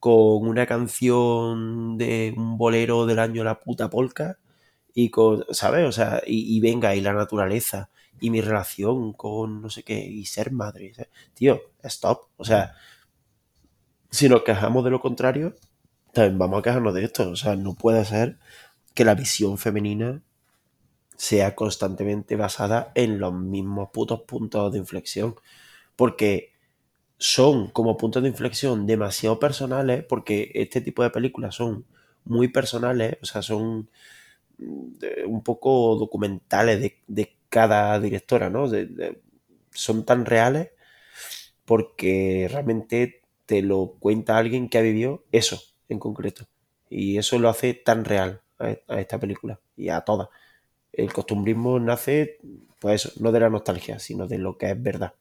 con una canción de un bolero del año La puta polka y con, ¿sabes? O sea, y, venga, y la naturaleza y mi relación con no sé qué y ser madre. Tío, stop. O sea, si nos quejamos de lo contrario, también vamos a quejarnos de esto. O sea, no puede ser que la visión femenina sea constantemente basada en los mismos putos puntos de inflexión. Porque son como puntos de inflexión demasiado personales, porque este tipo de películas son muy personales, o sea, son un poco documentales de, cada directora, ¿no? son tan reales porque realmente te lo cuenta alguien que ha vivido eso en concreto. Y eso lo hace tan real a, esta película y a todas. El costumbrismo nace, pues no de la nostalgia, sino de lo que es verdad.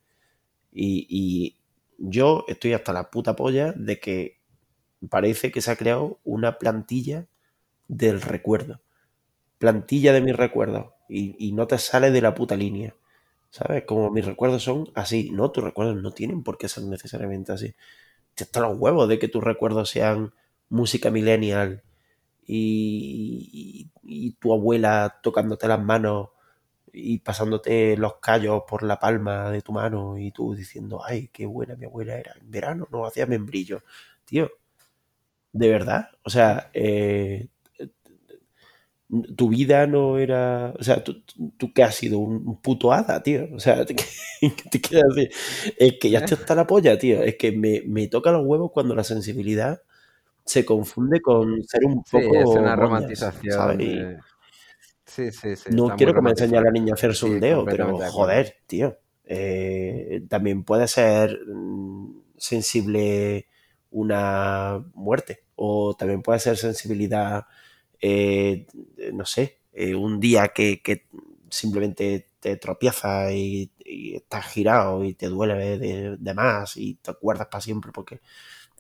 Y, y yo estoy hasta la puta polla de que parece que se ha creado una plantilla del recuerdo. Plantilla de mis recuerdos. Y, y no te sale de la puta línea. ¿Sabes? Como mis recuerdos son así. No, tus recuerdos no tienen por qué ser necesariamente así. Te están los huevos de que tus recuerdos sean música millennial y, y, tu abuela tocándote las manos y pasándote los callos por la palma de tu mano y tú diciendo, ay, qué buena mi abuela era. En verano no hacía membrillo. Tío, de verdad. O sea, eh, tu vida no era. O sea, tú, tú que has sido un puto hada, tío. O sea, te, quiero decir. Es que ya está la polla, tío. Es que me, me, toca los huevos cuando la sensibilidad se confunde con ser un poco. Sí, es una romantización. Sí, sí, sí. No quiero que me enseñe a la niña a hacer sondeo, pero joder, tío. Eh, también puede ser mm, sensible una muerte. O también puede ser sensibilidad eh, no sé, eh, un día que, simplemente te tropiezas y, estás girado y te duele de, más y te acuerdas para siempre porque,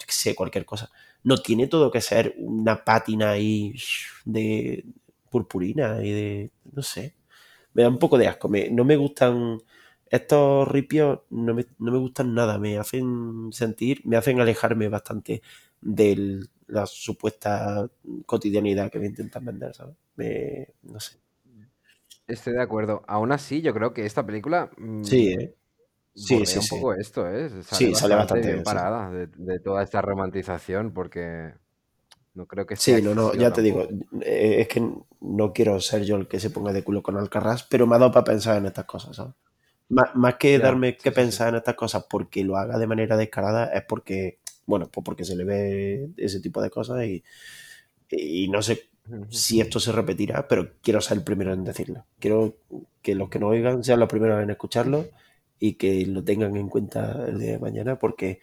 sé, cualquier cosa. No tiene todo que ser una pátina ahí de purpurina y de, no sé, me da un poco de asco. no me gustan estos ripios, no me, no me gustan nada, me hacen sentir, me hacen alejarme bastante del, la supuesta cotidianidad que me intentan vender, ¿sabes? no sé. Estoy de acuerdo. Aún así, yo creo que esta película. Mm, sí, ¿eh? Sí, sí, un poco esto, ¿eh? Sale sí, sale bastante bien parada de, toda esta romantización, porque no creo que sea. Sí, no, no, ya te digo, eh, es que no quiero ser yo el que se ponga de culo con Alcarrás, pero me ha dado para pensar en estas cosas, ¿sabes? Más, que darme que pensar en estas cosas porque lo haga de manera descarada, es porque bueno, pues porque se le ve ese tipo de cosas y, y no sé si esto se repetirá, pero quiero ser el primero en decirlo. Quiero que los que no oigan sean los primeros en escucharlo y que lo tengan en cuenta el día de mañana porque,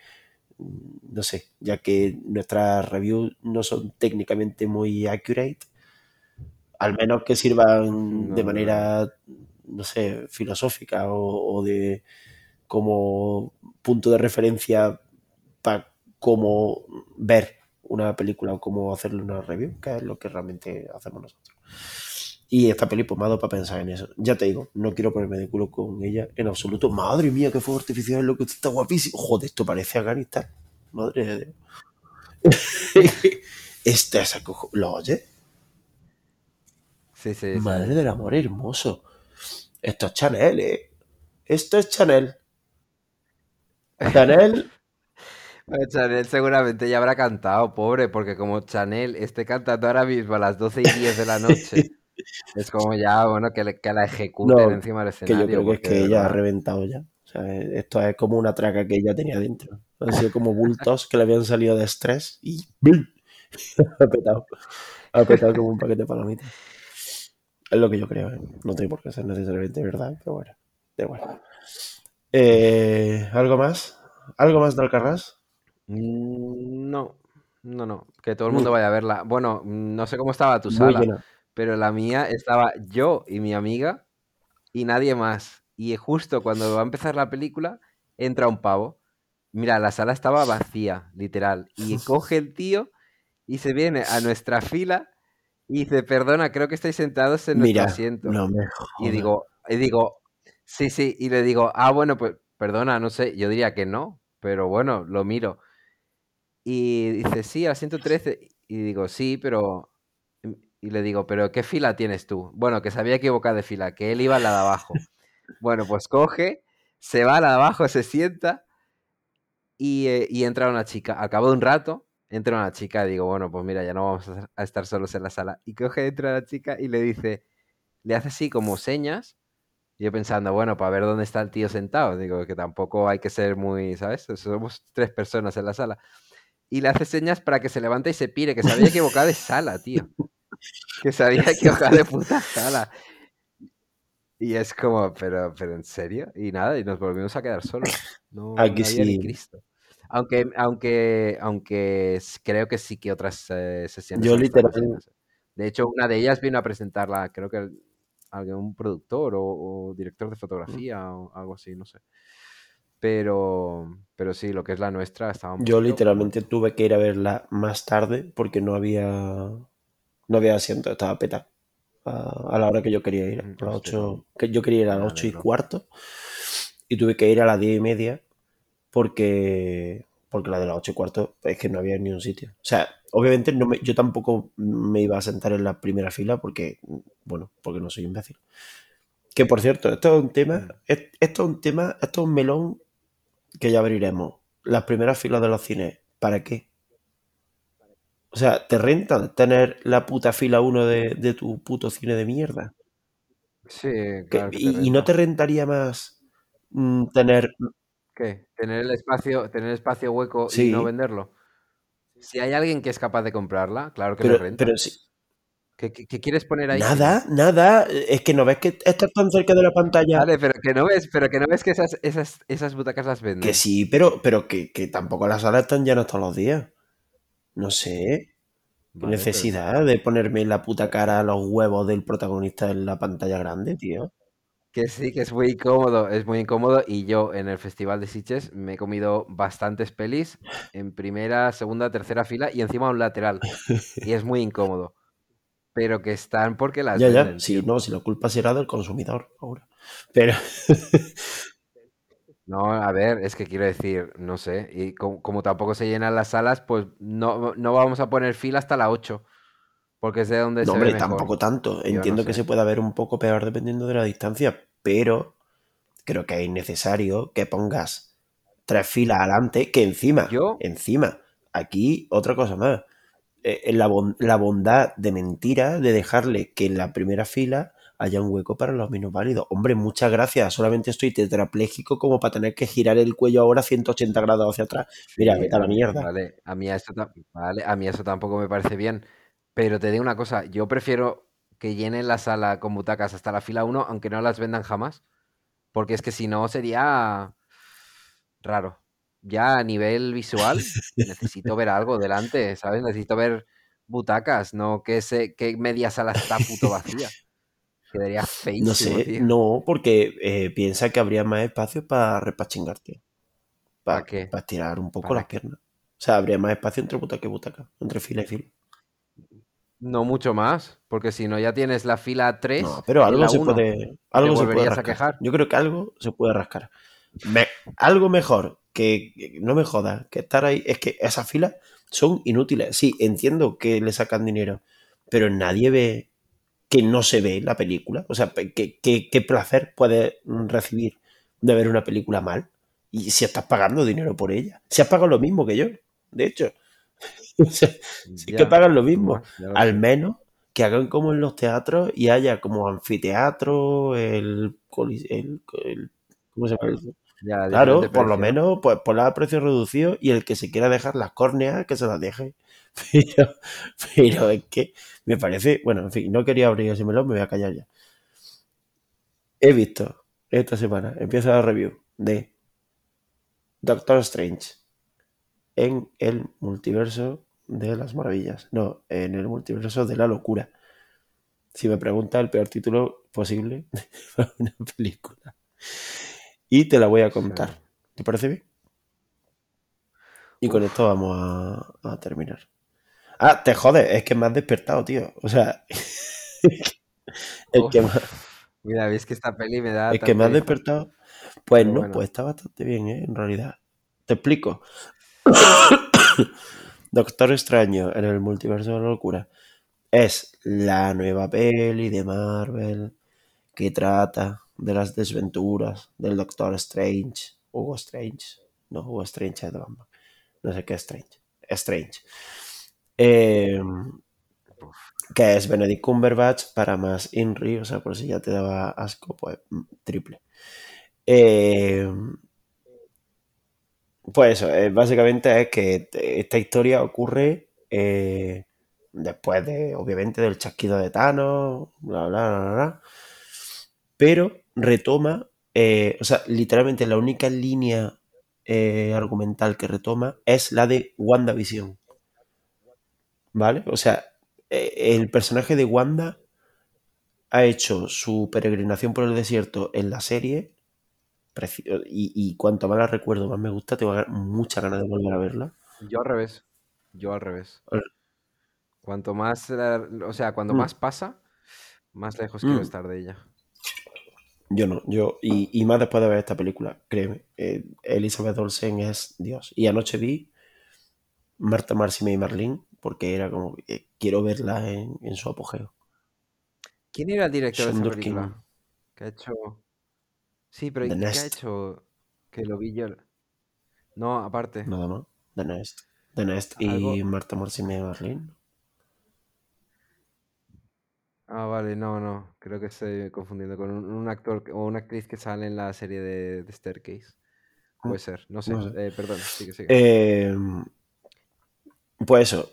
mm, no sé, ya que nuestras reviews no son técnicamente muy accurate, al menos que sirvan de manera, no sé, filosófica o, o de como punto de referencia para cómo ver una película o cómo hacerle una review, que es lo que realmente hacemos nosotros. Y esta peli, pues me ha dado para pensar en eso. Ya te digo, no quiero ponerme de culo con ella en absoluto. Madre mía, qué fuego artificial, lo que está guapísimo. Joder, esto parece Afganistán. Madre de Dios. este es ¿Lo oye? Sí, sí, Madre del amor hermoso. Esto es Chanel, ¿eh? Esto es Chanel. Chanel Chanel seguramente ya habrá cantado, pobre, porque como Chanel esté cantando ahora mismo a las 12 y 10 de la noche, es como ya, bueno, que, la ejecuten encima del escenario. Que yo creo que es que ella ha reventado ya. O sea, esto es como una traca que ella tenía dentro. Han sido como bultos que le habían salido de estrés y ha petado. Ha petado como un paquete de palomitas. Es lo que yo creo. ¿eh? No tiene por qué ser necesariamente verdad, pero bueno. De bueno. Eh, ¿Algo más? ¿Algo más de Alcarrás? Mm, no, no, no, que todo el mundo vaya a verla. Bueno, no sé cómo estaba tu sala, pero la mía estaba yo y mi amiga y nadie más. Y justo cuando va a empezar la película, entra un pavo. Mira, la sala estaba vacía, literal. Y coge el tío y se viene a nuestra fila y dice, perdona, creo que estáis sentados en nuestro asiento. y digo, y digo, sí, sí, y le digo, ah, bueno, pues perdona, no sé, yo diría que no, pero bueno, lo miro. Y dice, sí, a 113. Y digo, sí, pero... Y le digo, pero ¿qué fila tienes tú? Bueno, que se había equivocado de fila, que él iba a la de abajo. bueno, pues coge, se va a la de abajo, se sienta y, eh, y entra una chica. Al cabo de un rato, entra una chica y digo, bueno, pues mira, ya no vamos a estar solos en la sala. Y coge, entra la chica y le dice, le hace así como señas. Yo pensando, bueno, para ver dónde está el tío sentado. Digo, que tampoco hay que ser muy, ¿sabes? Somos tres personas en la sala. Y le hace señas para que se levante y se pire, que se había equivocado de sala, tío. Que se había equivocado de puta sala. Y es como, pero, pero ¿en serio? Y nada, y nos volvimos a quedar solos. No, Aquí no había ni sí. Cristo. Aunque, aunque, aunque creo que sí que otras eh, sesiones Yo han estado literal, llenas. De hecho, una de ellas vino a presentarla, creo que algún productor o, o director de fotografía o algo así, no sé. Pero, pero sí, lo que es la nuestra estaba yo literalmente tuve que ir a verla más tarde porque no había, no había asiento, estaba peta a, a la hora que yo quería ir, Mm, a las hostia, 8, que yo quería ir a las 8 y cuarto y tuve que ir a las 10 y media porque, porque la de las 8 y cuarto es que no había ni un sitio. O sea, obviamente no me- yo tampoco me iba a sentar en la primera fila porque, bueno, porque no soy imbécil. Que por cierto, esto es un tema, Mm. es- esto es un tema, esto es un melón que ya abriremos. Las primeras filas de los cines, ¿para qué? O sea, ¿te renta tener la puta fila 1 de, de tu puto cine de mierda? Sí, claro que y, y no te renta. rentaría más mm, tener... ¿Qué? Tener el espacio, tener espacio hueco y no venderlo. Si hay alguien que es capaz de comprarla, claro que le pero, renta. pero sí. ¿Qué, qué- qué quieres poner ahí? Nada, nada. Es que no ves que estás tan cerca de la pantalla. Vale, pero que no ves, pero que no ves que esas, esas, esas butacas las Que venden. sí, pero, pero que, que tampoco las salas están llenas todos los días. No sé. ¿Qué Vale, pero necesidad de ponerme en la puta cara a los huevos del protagonista en la pantalla grande, tío? que sí, que es muy incómodo, es muy incómodo. Y yo en el Festival de Sitges me he comido bastantes pelis en primera, segunda, tercera fila y encima un lateral. Y es muy incómodo. Pero que están porque las Ya, ya. Sí, no, si la culpa será del consumidor ahora. Pero, No, a ver, es que quiero decir, no sé, y como, como tampoco se llenan las salas, pues no, no vamos a poner fila hasta la 8, porque es de donde no, se ve hombre, mejor. tampoco tanto. Yo no Entiendo que se pueda ver un poco peor dependiendo de la distancia, pero creo que es necesario que pongas tres filas adelante, que encima, Yo, encima, aquí otra cosa más. Eh, la, bon- la bondad de mentira de dejarle que en la primera fila haya un hueco para los minusválidos. Hombre, muchas gracias. Solamente estoy tetrapléjico como para tener que girar el cuello ahora 180 grados hacia atrás. Mira, vete a la mierda. vale, a mí eso, a mí eso tampoco me parece bien, pero te digo una cosa, yo prefiero que llenen la sala con butacas hasta la fila 1, aunque no las vendan jamás, porque es que si no sería raro. Ya a nivel visual necesito ver algo delante, ¿sabes? Necesito ver butacas, no que, se, que media sala está puto vacía. Quedaría No feísimo, sé, tío. no, porque eh, piensa que habría más espacio para repachingarte. ¿Para Para qué? estirar un poco ¿Para las qué? piernas. O sea, habría más espacio entre butaca y butaca, entre fila y fila. No mucho más, porque si no ya tienes la fila 3 No, pero algo se 1 puede, algo se puede a rascar. quejar. Yo creo que algo se puede rascar. Me- algo mejor que, no me jodas, que estar ahí, es que esas filas son inútiles. Sí, entiendo que le sacan dinero, pero nadie ve que no se ve la película. O sea, ¿qué, qué, qué placer puedes recibir de ver una película mal? Y si estás pagando dinero por ella. Si has pagado lo mismo que yo, de hecho. O sea, si es que pagan lo mismo. lo Al menos que hagan como en los teatros y haya como anfiteatro, el, el- ¿cómo se llama? Ya, Claro, por lo menos pues ponla a precio reducido y el que se quiera dejar las córneas, que se las deje. Pero, pero es que me parece, bueno, en fin, no quería abrir ese melón, me voy a callar ya. He visto esta semana, empieza la review de Doctor Strange en el multiverso de las maravillas. No, en el multiverso de la locura. Si me pregunta el peor título posible para una película. Y te la voy a contar. ¿Te parece bien? Y con esto vamos a, a terminar. Ah, te jode, es que me has despertado, tío. O sea, el que, me, Mira, ves que esta peli me da el que me has despertado, pues Pero no, bueno. pues está bastante bien, ¿eh? En realidad. Te explico. Doctor Extraño en el multiverso de la locura es la nueva peli de Marvel que trata de las desventuras del Doctor Strange. Hugo Strange. No, Hugo Strange de Batman. No sé qué Strange. Strange. Eh, que es Benedict Cumberbatch para más Inri, o sea, por si ya te daba asco, pues triple. Eh, pues eso, eh, básicamente es que esta historia ocurre eh, después de, obviamente, del chasquido de Thanos, bla, bla, bla, bla, pero retoma, o sea, literalmente la única línea argumental que retoma es la de WandaVision. ¿Vale? O sea, el personaje de Wanda ha hecho su peregrinación por el desierto en la serie y, cuanto más la recuerdo, más me gusta, tengo muchas ganas de volver a verla. Yo al revés. Yo al revés. Cuanto más, o sea, cuando mm. más pasa, más lejos quiero mm. estar de ella. Yo no, yo, y, más después de ver esta película, créeme, eh, Elizabeth Olsen es Dios. Y anoche vi Marta, Marcy y Marlene, porque era como, quiero verla en, su apogeo. ¿Quién era el director de esa película? Que ha hecho... Sí, pero ¿qué ha hecho que lo vi yo? No, aparte. Nada más. The Nest. The Nest y Marta Marcine Marlene. Ah, vale, no, no. Creo que estoy confundiendo con un, actor o una actriz que sale en la serie de, Staircase. Mm, Puede ser, no sé. Eh, perdón, sigue, sigue. Eh, pues eso,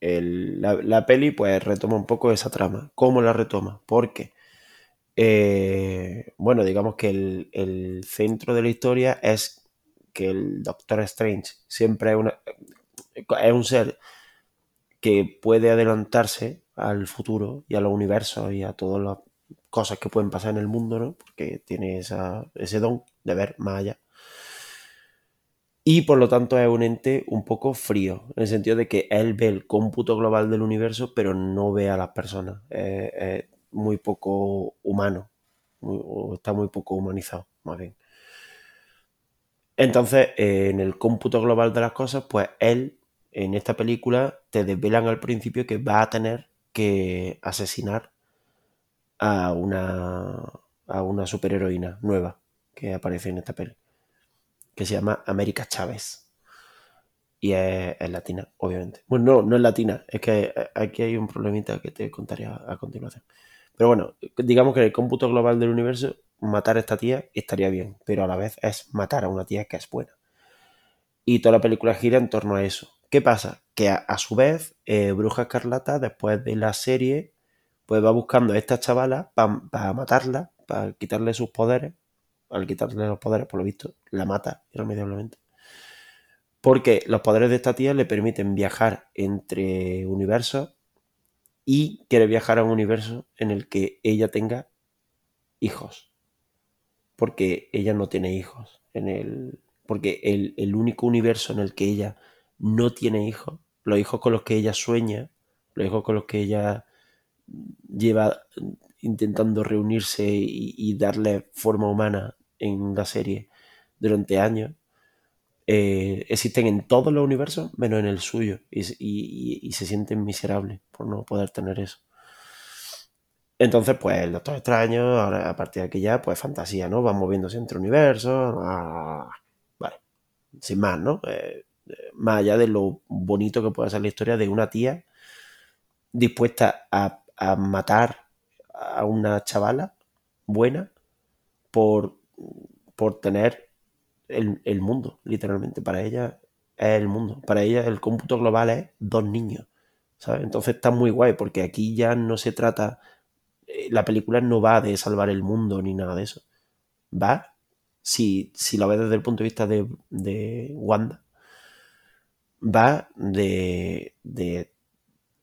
la, la, peli pues retoma un poco esa trama. ¿Cómo la retoma? Porque eh, bueno, digamos que el, centro de la historia es que el Doctor Strange siempre es, una, es un ser que puede adelantarse al futuro y a los universos y a todas las cosas que pueden pasar en el mundo, ¿no? Porque tiene ese don de ver más allá. Y por lo tanto es un ente un poco frío, en el sentido de que él ve el cómputo global del universo, pero no ve a las personas muy poco humano, o está muy poco humanizado, más bien. Entonces, eh, en el cómputo global de las cosas, pues él, en esta película, te desvelan al principio que va a tener que asesinar a una, a una superheroína nueva que aparece en esta peli, que se llama América Chávez. Y es, latina, obviamente. Bueno, no, no es latina, es que aquí hay un problemita que te contaré a continuación. Pero bueno, digamos que en el cómputo global del universo, matar a esta tía estaría bien, pero a la vez es matar a una tía que es buena. Y toda la película gira en torno a eso. ¿Qué pasa? Que a, su vez, eh, Bruja Escarlata, después de la serie, pues va buscando a esta chavala para matarla, para quitarle sus poderes. Al quitarle los poderes, por lo visto, la mata irremediablemente. Porque los poderes de esta tía le permiten viajar entre universos y quiere viajar a un universo en el que ella tenga hijos. Porque ella no tiene hijos. En el, porque el, único universo en el que ella no tiene hijos, los hijos con los que ella sueña, los hijos con los que ella lleva intentando reunirse y darle forma humana en la serie durante años, eh, existen en todos los universos menos en el suyo y, se sienten miserables por no poder tener eso. Entonces, pues el Doctor Extraño, a partir de aquí ya, pues fantasía, ¿no? Va moviéndose entre universos. Ah, vale, sin más, ¿no? Eh, más allá de lo bonito que puede ser la historia de una tía dispuesta a, matar a una chavala buena por, por tener el, mundo, literalmente. Para ella es el mundo. Para ella el cómputo global es dos niños. ¿sabes? Entonces está muy guay porque aquí ya no se trata, eh, la película no va de salvar el mundo ni nada de eso. Va, si, si lo ves desde el punto de vista de, de Wanda, va de, de,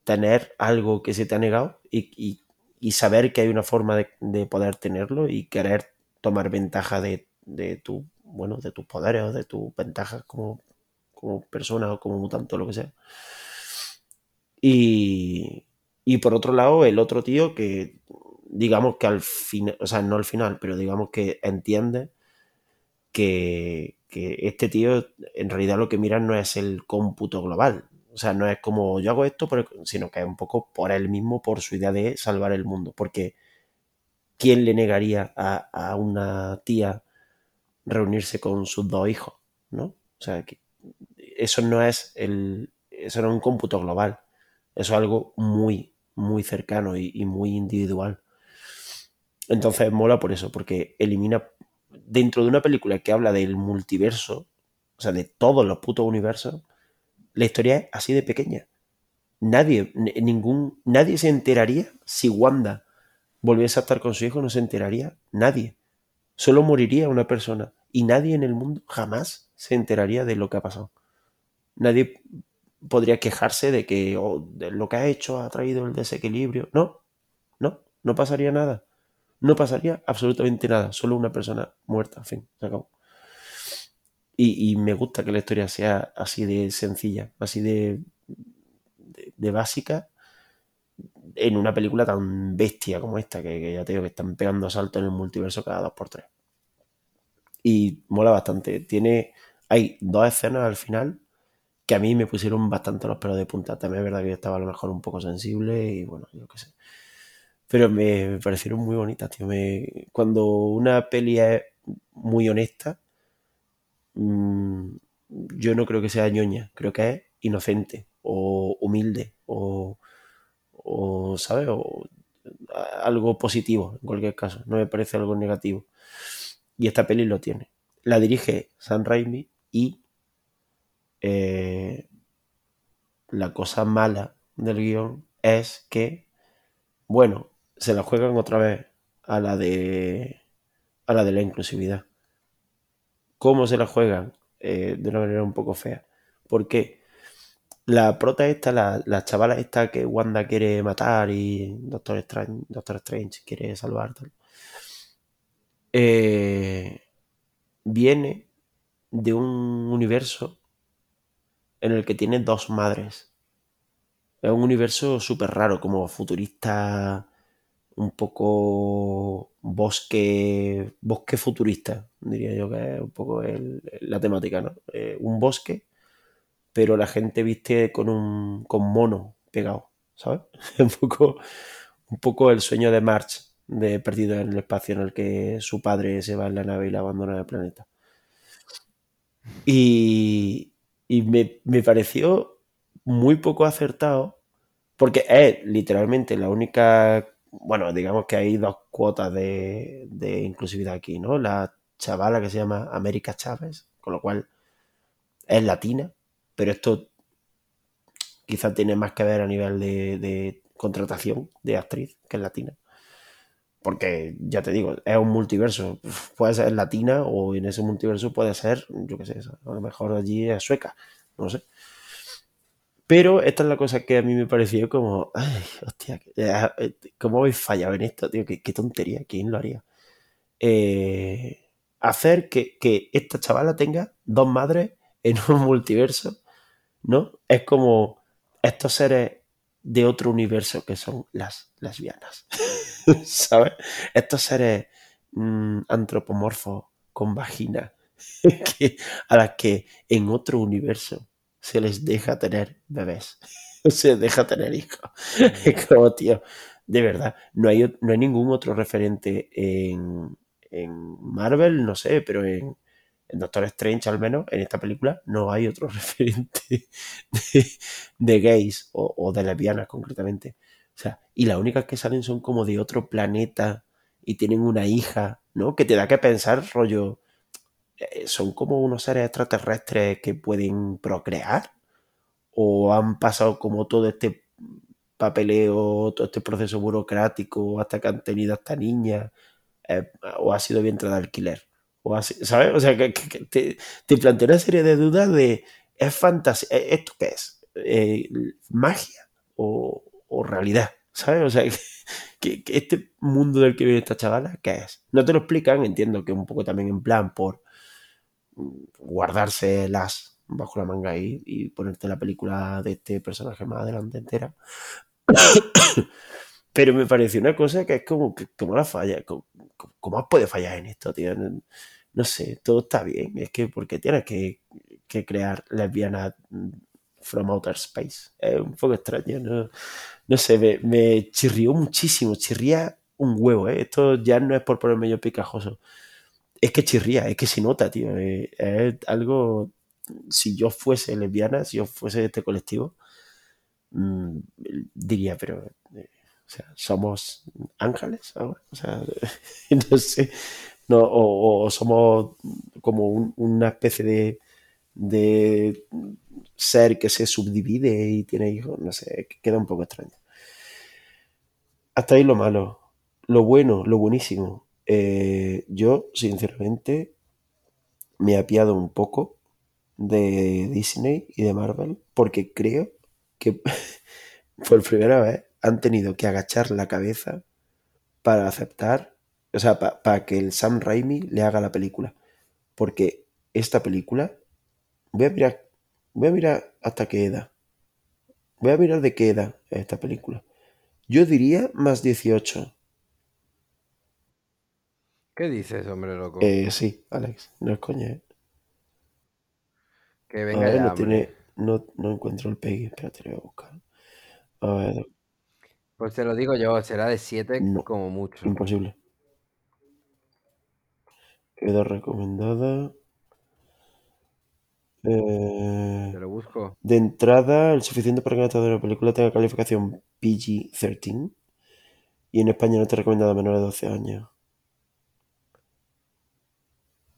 tener algo que se te ha negado y, y, saber que hay una forma de, de, poder tenerlo y querer tomar ventaja de, de tu bueno, de tus poderes o de tus ventajas como, como persona o como mutante o lo que sea. Y, y por otro lado, el otro tío que, digamos que al final, o sea, no al final, pero digamos que entiende que, que, este tío en realidad lo que mira no es el cómputo global. O sea, no es como yo hago esto, sino que es un poco por él mismo, por su idea de salvar el mundo. Porque ¿quién le negaría a, a una tía reunirse con sus dos hijos, ¿no? O sea, que eso no es el, eso no es un cómputo global. Eso es algo muy, muy cercano y, muy individual. Entonces mola por eso, porque elimina dentro de una película que habla del multiverso, o sea, de todos los putos universos, la historia es así de pequeña. Nadie, ningún, nadie se enteraría si Wanda volviese a estar con su hijo, no se enteraría nadie. Solo moriría una persona y nadie en el mundo jamás se enteraría de lo que ha pasado. Nadie podría quejarse de que lo que ha hecho ha traído el desequilibrio. No, no, no pasaría nada. No pasaría absolutamente nada. Solo una persona muerta, en fin, se acabó. Y, me gusta que la historia sea así de sencilla, así de, básica, en una película tan bestia como esta, que, ya te digo que están pegando saltos en el multiverso cada dos por tres. Y mola bastante. Tiene. Hay dos escenas al final que a mí me pusieron bastante los pelos de punta. También es verdad que yo estaba a lo mejor un poco sensible y bueno, yo qué sé. Pero me, parecieron muy bonitas, tío. Me, cuando una peli es muy honesta, mm, yo no creo que sea ñoña, creo que es inocente o humilde o, ¿sabes? O algo positivo en cualquier caso. No me parece algo negativo. Y esta peli lo tiene. La dirige Sam Raimi y eh, la cosa mala del guion es que, bueno, se la juegan otra vez a la de a la de la inclusividad. ¿Cómo se la juegan? Eh, de una manera un poco fea. Porque la prota esta, la, la, chavala esta que Wanda quiere matar y Doctor Strange, Doctor Strange quiere salvar, eh, viene de un universo en el que tiene dos madres. Es un universo súper raro, como futurista, un poco bosque, bosque futurista, diría yo que es un poco la temática, ¿no? Eh, un bosque, pero la gente viste con un con mono pegado, ¿sabes? un poco, un poco el sueño de March, de Perdido en el espacio, en el que su padre se va en la nave y la abandona en el planeta. Y, y me, pareció muy poco acertado, porque es literalmente la única, bueno, digamos que hay dos cuotas de, inclusividad aquí, ¿no? La chavala que se llama América Chávez, con lo cual es latina, pero esto quizás tiene más que ver a nivel de, de contratación de actriz que es latina. Porque ya te digo, es un multiverso. Puede ser latina o en ese multiverso puede ser, yo qué sé, a lo mejor allí es sueca, no sé. Pero esta es la cosa que a mí me pareció como, ay, hostia, eh, ¿cómo habéis fallado en esto, tío? Qué, tontería, ¿quién lo haría? Eh, hacer que, que, esta chavala tenga dos madres en un multiverso, ¿no? Es como estos seres de otro universo que son las lesbianas. ¿Sabes? Estos seres mm, antropomorfos con vagina a las que en otro universo se les deja tener bebés. se les deja tener hijos. Es como, tío, de verdad, no hay, no hay ningún otro referente en, en Marvel, no sé, pero en, en Doctor Strange al menos, en esta película, no hay otro referente de, gays o, de lesbianas concretamente. O sea, y las únicas que salen son como de otro planeta y tienen una hija, ¿no? Que te da que pensar, rollo, son como unos seres extraterrestres que pueden procrear o han pasado como todo este papeleo, todo este proceso burocrático hasta que han tenido a esta niña eh, o ha sido vientre de alquiler. ¿sabes? O sea, que, te, te plantea una serie de dudas de, ¿es fantasía? ¿E-, ¿Esto qué es? Eh, ¿Magia o, realidad? ¿Sabes? O sea, que, este mundo del que viene esta chavala, ¿qué es? No te lo explican, entiendo que un poco también en plan por guardarse las bajo la manga ahí y ponerte la película de este personaje más adelante entera. Pero me pareció una cosa que es como, como la falla, como, ¿cómo puede fallar en esto, tío? No, sé, todo está bien. Es que porque tienes que, crear lesbianas from outer space. Es un poco extraño, ¿no? No sé, me, chirrió muchísimo, chirría un huevo, ¿eh? Esto ya no es por ponerme yo picajoso. Es que chirría, es que se nota, tío. Es, algo si yo fuese lesbiana, si yo fuese de este colectivo, mm, diría, pero, eh, o sea, somos ángeles ahora, o sea, no sé, no, o, somos como un- una especie de, de ser que se subdivide y tiene hijos, no sé, que queda un poco extraño. Hasta ahí lo malo. Lo bueno, lo buenísimo. Eh, yo, sinceramente, me he apiado un poco de Disney y de Marvel porque creo que por primera vez han tenido que agachar la cabeza para aceptar, o sea, para que el Sam Raimi le haga la película. Porque esta película, voy a mirar, voy a mirar hasta qué edad. Voy a mirar de qué edad es esta película. Yo diría más 18. ¿Qué dices, hombre loco? Eh, sí, Alex, no es coña, ¿eh? que A venga ver, ya, no hombre. tiene, no, no encuentro el Peggy, espérate, lo voy a buscar. A ver, Pues te lo digo yo, será de 7 No. como mucho. imposible. Edad recomendada. Eh, Te lo busco. de entrada, el suficiente para que el de la película tenga calificación PG-13 y en España no está recomendada a menores de 12 años.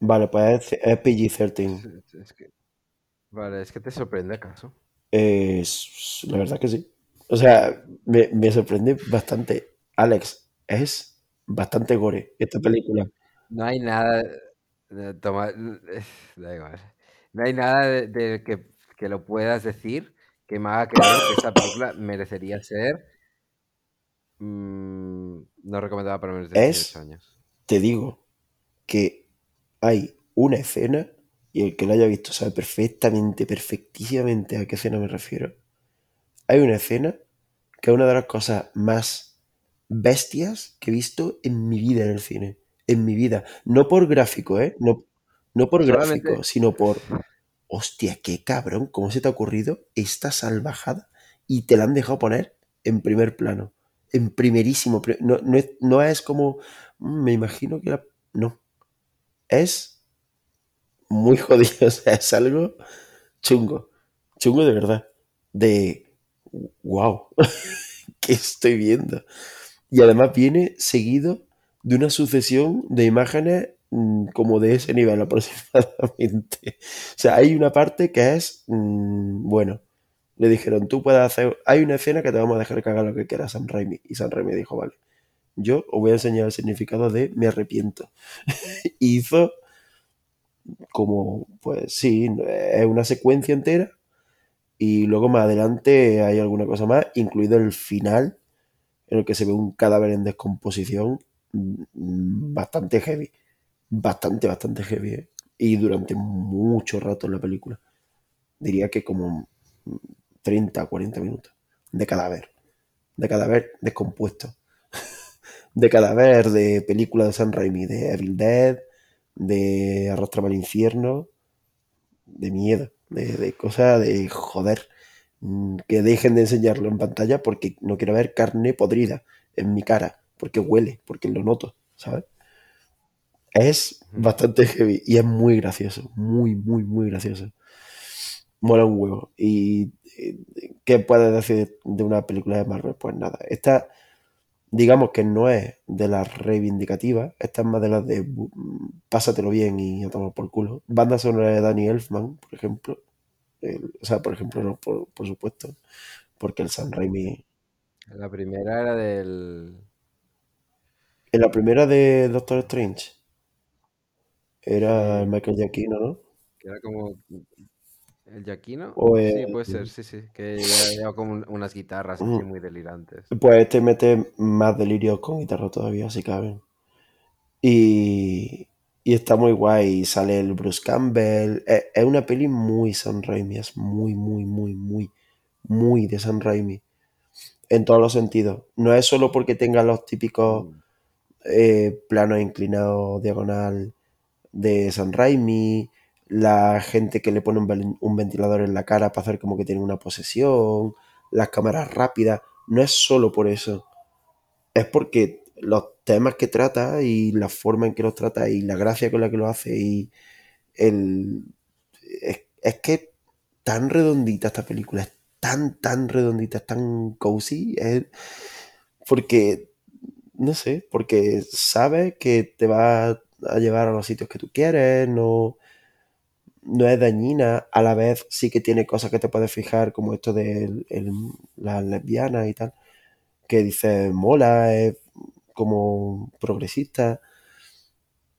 Vale, pues es, es PG-13. Es- es que- Vale, es que te sorprende acaso. Es, la verdad que sí. O sea, me, me sorprende bastante. Alex, es bastante gore esta película. No hay nada. de- Toma, eh, da igual. No hay nada de, de que, que lo puedas decir que me haga creer que esta película merecería ser mm, no recomendada para menos de Es- 18 años. Te digo que hay una escena, y el que lo haya visto sabe perfectamente, perfectísimamente a qué escena me refiero. Hay una escena que es una de las cosas más bestias que he visto en mi vida en el cine. En mi vida. No por gráfico, ¿eh? No, no por Solamente- gráfico, sino por... Hostia, qué cabrón, ¿cómo se te ha ocurrido esta salvajada? Y te la han dejado poner en primer plano. En primerísimo. pri- No, no, es, no es como... "Mm, Me imagino que era... No. Es muy jodido. O sea, es algo chungo. Chungo de verdad. De... ¡Wow! ¿Qué estoy viendo? Y además viene seguido de una sucesión de imágenes mm, como de ese nivel aproximadamente. O sea, hay una parte que es, mm, bueno, le dijeron, tú puedes hacer, hay una escena que te vamos a dejar que lo que quieras, Sam Raimi. Y Sam Raimi dijo, vale, yo os voy a enseñar el significado de me arrepiento. Hizo como, pues sí, es una secuencia entera. Y luego más adelante hay alguna cosa más, incluido el final, en el que se ve un cadáver en descomposición mm, bastante heavy. Bastante, bastante heavy. ¿eh? Y durante mucho rato en la película. Diría que como 30, 40 minutos. De cadáver. De cadáver descompuesto. De cadáver de película de San Raimi, de Evil Dead, de Arrastrame al infierno, de miedo, de, de cosas de joder. Mm, Que dejen de enseñarlo en pantalla porque no quiero ver carne podrida en mi cara, porque huele, porque lo noto, ¿sabes? Es bastante heavy y es muy gracioso, muy, muy, muy gracioso. Mola un huevo. ¿Y eh, qué puedes decir de una película de Marvel? Pues nada, esta digamos que no es de las reivindicativas, esta es más de las de pásatelo bien y a tomar por culo. Banda sonora de Danny Elfman, por ejemplo. El- o sea, por ejemplo, no, por, por supuesto, porque el San Raimi... La primera era del. En la primera de Doctor Strange era Michael Giacchino, ¿no? Que era como. ¿El Yaquino? Sí, puede ser, sí, sí. Que lleva como un- unas guitarras así Ujú. muy delirantes. Pues este mete más delirios con guitarra todavía, si caben. Y, y está muy guay. Sale el Bruce Campbell. Es, es una peli muy Sam Raimi. Es muy, muy, muy, muy, muy de Sam Raimi. En todos los sentidos. No es solo porque tenga los típicos Mm. eh, planos inclinados diagonal de Sam Raimi. La gente que le pone un, ventilador en la cara para hacer como que tiene una posesión. Las cámaras rápidas. No es solo por eso es porque los temas que trata y la forma en que los trata y la gracia con la que lo hace y el es, es que tan redondita esta película, es tan, tan redondita, es tan cozy, es porque, no sé, porque sabe que te va a llevar a los sitios que tú quieres, no, no es dañina, a la vez sí que tiene cosas que te puedes fijar, como esto de el, las lesbianas y tal, que dice mola, es como progresista.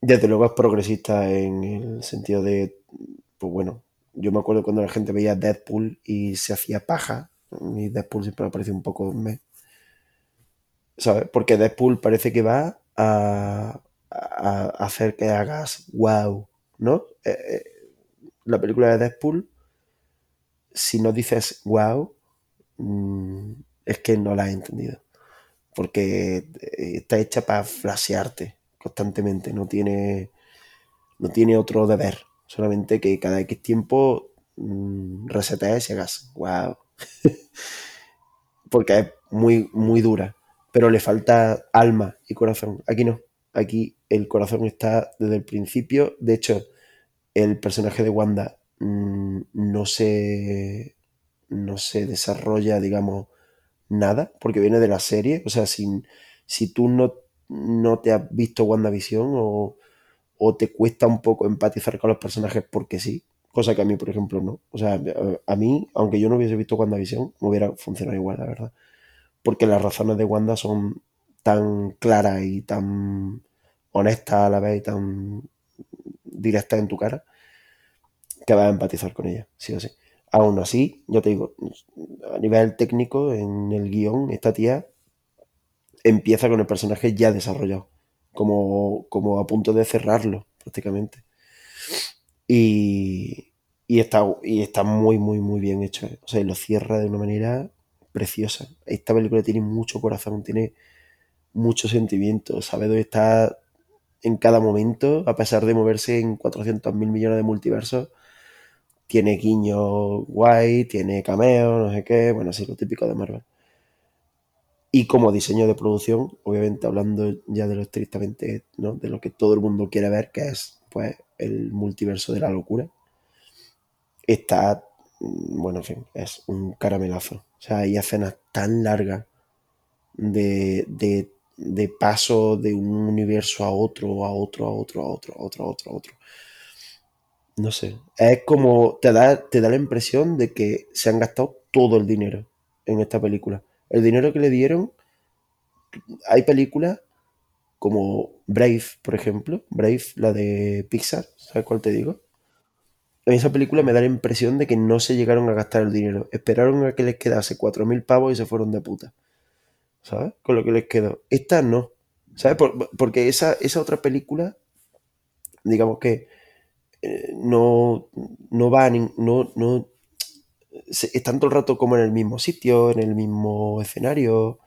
Desde luego es progresista en el sentido de, pues bueno, yo me acuerdo cuando la gente veía Deadpool y se hacía paja, y Deadpool siempre me un poco me. ¿Sabes? Porque Deadpool parece que va a, a hacer que hagas wow, ¿no? Eh, eh, la película de Deadpool, si no dices wow, mm, es que no la has entendido. Porque eh, está hecha para flashearte constantemente, no tiene, no tiene otro deber. Solamente que cada X tiempo mmm, resetees y hagas wow. Porque es muy, muy dura. Pero le falta alma y corazón. Aquí no. Aquí el corazón está desde el principio. De hecho, el personaje de Wanda mmm, no se no se desarrolla, digamos, nada, porque viene de la serie. O sea, si, tú no, no te has visto WandaVision o, o te cuesta un poco empatizar con los personajes porque sí, cosa que a mí, por ejemplo, no. O sea, a mí, aunque yo no hubiese visto WandaVision, me hubiera funcionado igual, la verdad. Porque las razones de Wanda son tan claras y tan honestas a la vez y tan directas en tu cara que vas a empatizar con ella, sí o sí. Aún así, yo te digo, a nivel técnico, en el guion, esta tía empieza con el personaje ya desarrollado, como, como a punto de cerrarlo, prácticamente. Y, y, está, y está muy, muy, muy bien hecho. ¿eh? O sea, lo cierra de una manera preciosa. Esta película tiene mucho corazón, tiene mucho sentimiento, sabe dónde está en cada momento, a pesar de moverse en 400 mil millones de multiversos tiene guiño guay, tiene cameo, no sé qué, bueno, así lo típico de Marvel. Y como diseño de producción, obviamente hablando ya de lo estrictamente, ¿no? De lo que todo el mundo quiere ver, que es pues el multiverso de la locura. Está, bueno, en fin, es un caramelazo. O sea, hay escenas tan largas de, de, de paso de un universo a otro, a otro, a otro, a otro, a otro, a otro, a otro no sé, es como, te da, te da la impresión de que se han gastado todo el dinero en esta película. El dinero que le dieron, hay películas como Brave, por ejemplo, Brave, la de Pixar, ¿sabes cuál te digo? En esa película me da la impresión de que no se llegaron a gastar el dinero. Esperaron a que les quedase 4.000 pavos y se fueron de puta. ¿Sabes? Con lo que les quedó. Esta no. ¿Sabes? porque esa, esa otra película, digamos que eh, no, no van, no, no, están todo el rato como en el mismo sitio, en el mismo escenario,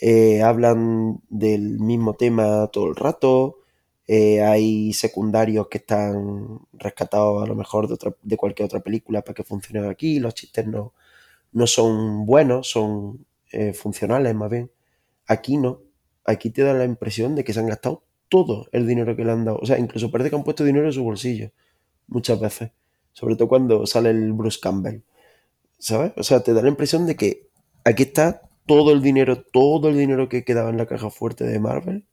eh, hablan del mismo tema todo el rato, eh, hay secundarios que están rescatados a lo mejor de, otra, de cualquier otra película para que funcionen aquí, los chistes no, no son buenos, son eh, funcionales más bien. Aquí no, aquí te da la impresión de que se han gastado todo el dinero que le han dado, o sea, incluso parece que han puesto dinero en su bolsillo muchas veces. Sobre todo cuando sale el Bruce Campbell. ¿Sabes? O sea, te da la impresión de que aquí está todo el dinero, todo el dinero que quedaba en la caja fuerte de Marvel.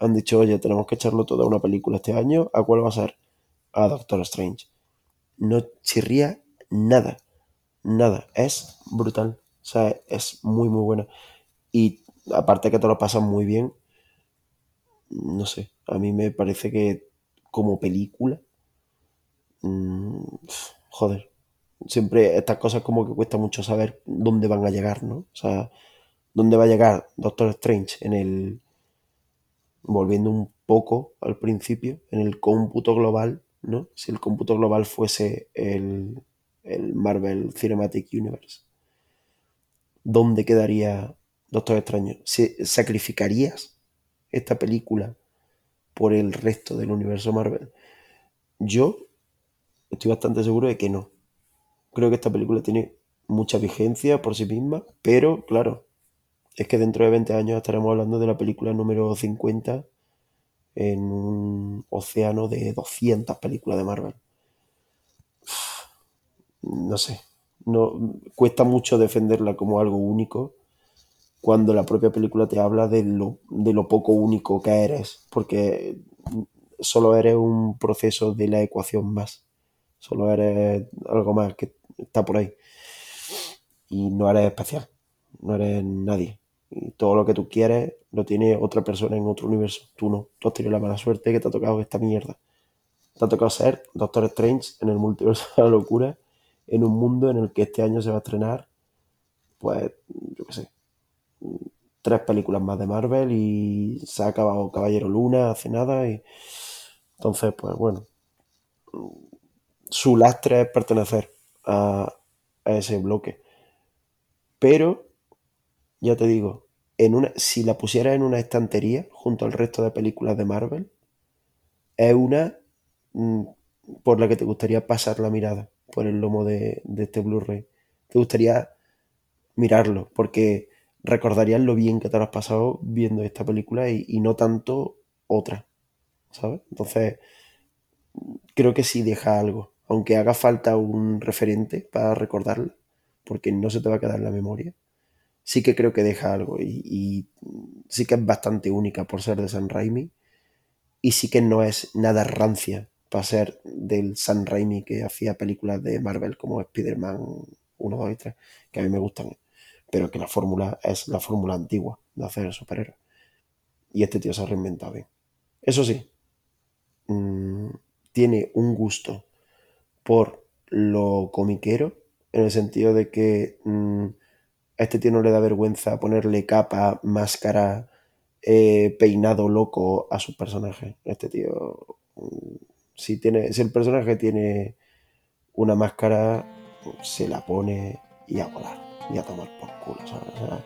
Han dicho, oye, tenemos que echarlo todo a una película este año. ¿A cuál va a ser? A Doctor Strange. No chirría nada. Nada. Es brutal. O sea, es muy, muy buena. Y aparte que te lo pasas muy bien, no sé, a mí me parece que como película mmm, joder, siempre estas cosas como que cuesta mucho saber dónde van a llegar, ¿no? O sea, dónde va a llegar Doctor Strange en el, volviendo un poco al principio, en el cómputo global, ¿no? Si el cómputo global fuese el, el Marvel Cinematic Universe, ¿dónde quedaría Doctor Extraño? ¿Sacrificarías esta película por el resto del universo Marvel? Yo estoy bastante seguro de que no. Creo que esta película tiene mucha vigencia por sí misma, pero claro, es que dentro de 20 años estaremos hablando de la película número 50 en un océano de 200 películas de Marvel. no sé, no cuesta mucho defenderla como algo único cuando la propia película te habla de lo, de lo poco único que eres, porque solo eres un proceso de la ecuación más, solo eres algo más que está por ahí y no eres especial, no eres nadie. Y todo lo que tú quieres lo tiene otra persona en otro universo. Tú no. Tú has tenido la mala suerte que te ha tocado esta mierda. Te ha tocado ser Doctor Strange en el multiverso de la locura, en un mundo en el que este año se va a estrenar, pues, yo qué sé, tres películas más de Marvel y se ha acabado Caballero Luna hace nada y entonces, pues bueno, su lastre es pertenecer a, a ese bloque. Pero, ya te digo, en una, si la pusieras en una estantería junto al resto de películas de Marvel, es una mm, por la que te gustaría pasar la mirada por el lomo de, de este Blu-ray. Te gustaría mirarlo, porque recordarías lo bien que te lo has pasado viendo esta película y, y no tanto otra, ¿sabes? Entonces, creo que sí deja algo, aunque haga falta un referente para recordarla, porque no se te va a quedar en la memoria. Sí que creo que deja algo y, y sí que es bastante única por ser de San Raimi y sí que no es nada rancia para ser del San Raimi que hacía películas de Marvel como Spider-Man 1, 2 y 3, que a mí me gustan, pero que la fórmula es la fórmula antigua de hacer el superhéroe. Y este tío se ha reinventado bien. Eso sí, mmm, tiene un gusto por lo comiquero, en el sentido de que mmm, a este tío no le da vergüenza ponerle capa, máscara, eh, peinado loco a sus personajes. Este tío, mmm, si, tiene, si el personaje tiene una máscara, se la pone y a volar, y a tomar por culo, ¿sabes?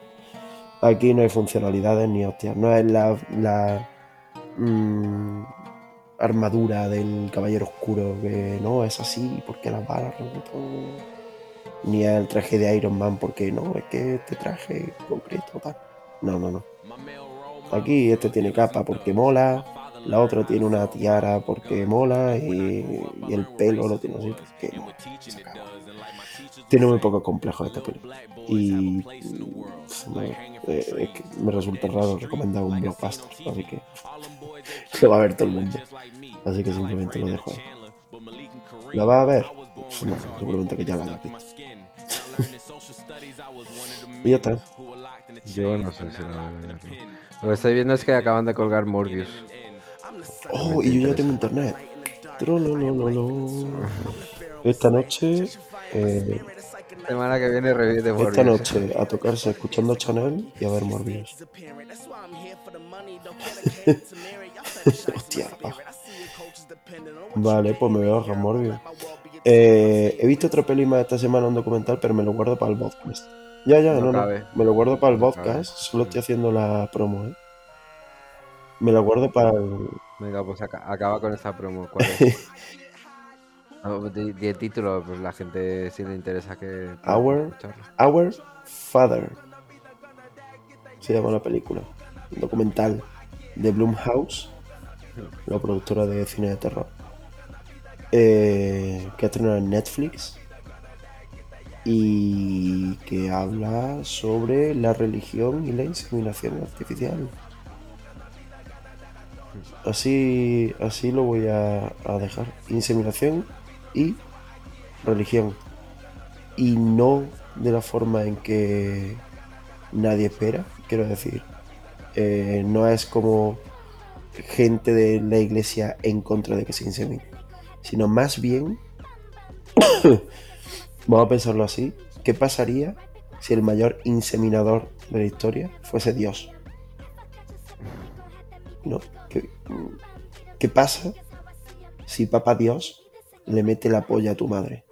Aquí no hay funcionalidades ni hostias, no es la, la mmm, armadura del caballero oscuro que no es así porque las balas rebotan ni el traje de Iron Man porque no es que este traje concreto tal. no no no aquí este tiene capa porque mola la otra tiene una tiara porque mola y, el pelo lo tiene así porque acabó. tiene muy poco complejo esta película y me, eh, es que me resulta raro recomendar un blockbuster así que lo va a ver todo el mundo así que simplemente lo dejo ahí ¿la va a ver? Pues no, seguramente que ya la y ya Yo no sé si la voy a ver. Lo que estoy viendo es que acaban de colgar Morbius. Oh y yo ya tengo internet esta noche eh, Semana que viene review de Morbius. esta noche a tocarse escuchando Chanel y a ver Morbius hostia paja. Vale, pues me voy a bajar Morbius. Eh, he visto otra peli más esta semana, un documental, pero me lo guardo para el podcast. Ya, ya, No no, no. Me lo guardo para el podcast. Solo estoy haciendo la promo, ¿eh? Me lo guardo para el... Venga, pues aca- acaba con esta promo. ¿Cuál es? Ah, di, di el título, pues la gente si le interesa que Our. Our Father. Se llama la película. Un documental de Blumhouse, la productora de cine de terror. eh, que ha estrenado en Netflix y que habla sobre la religión y la inseminación artificial. Así, así lo voy a, dejar. Inseminación y religión. Y no de la forma en que nadie espera, quiero decir. Eh, no es como gente de la iglesia en contra de que se insemine, sino más bien, vamos a pensarlo así, ¿qué pasaría si el mayor inseminador de la historia fuese Dios? ¿No? ¿Qué, pasa si papá Dios le mete la polla a tu madre?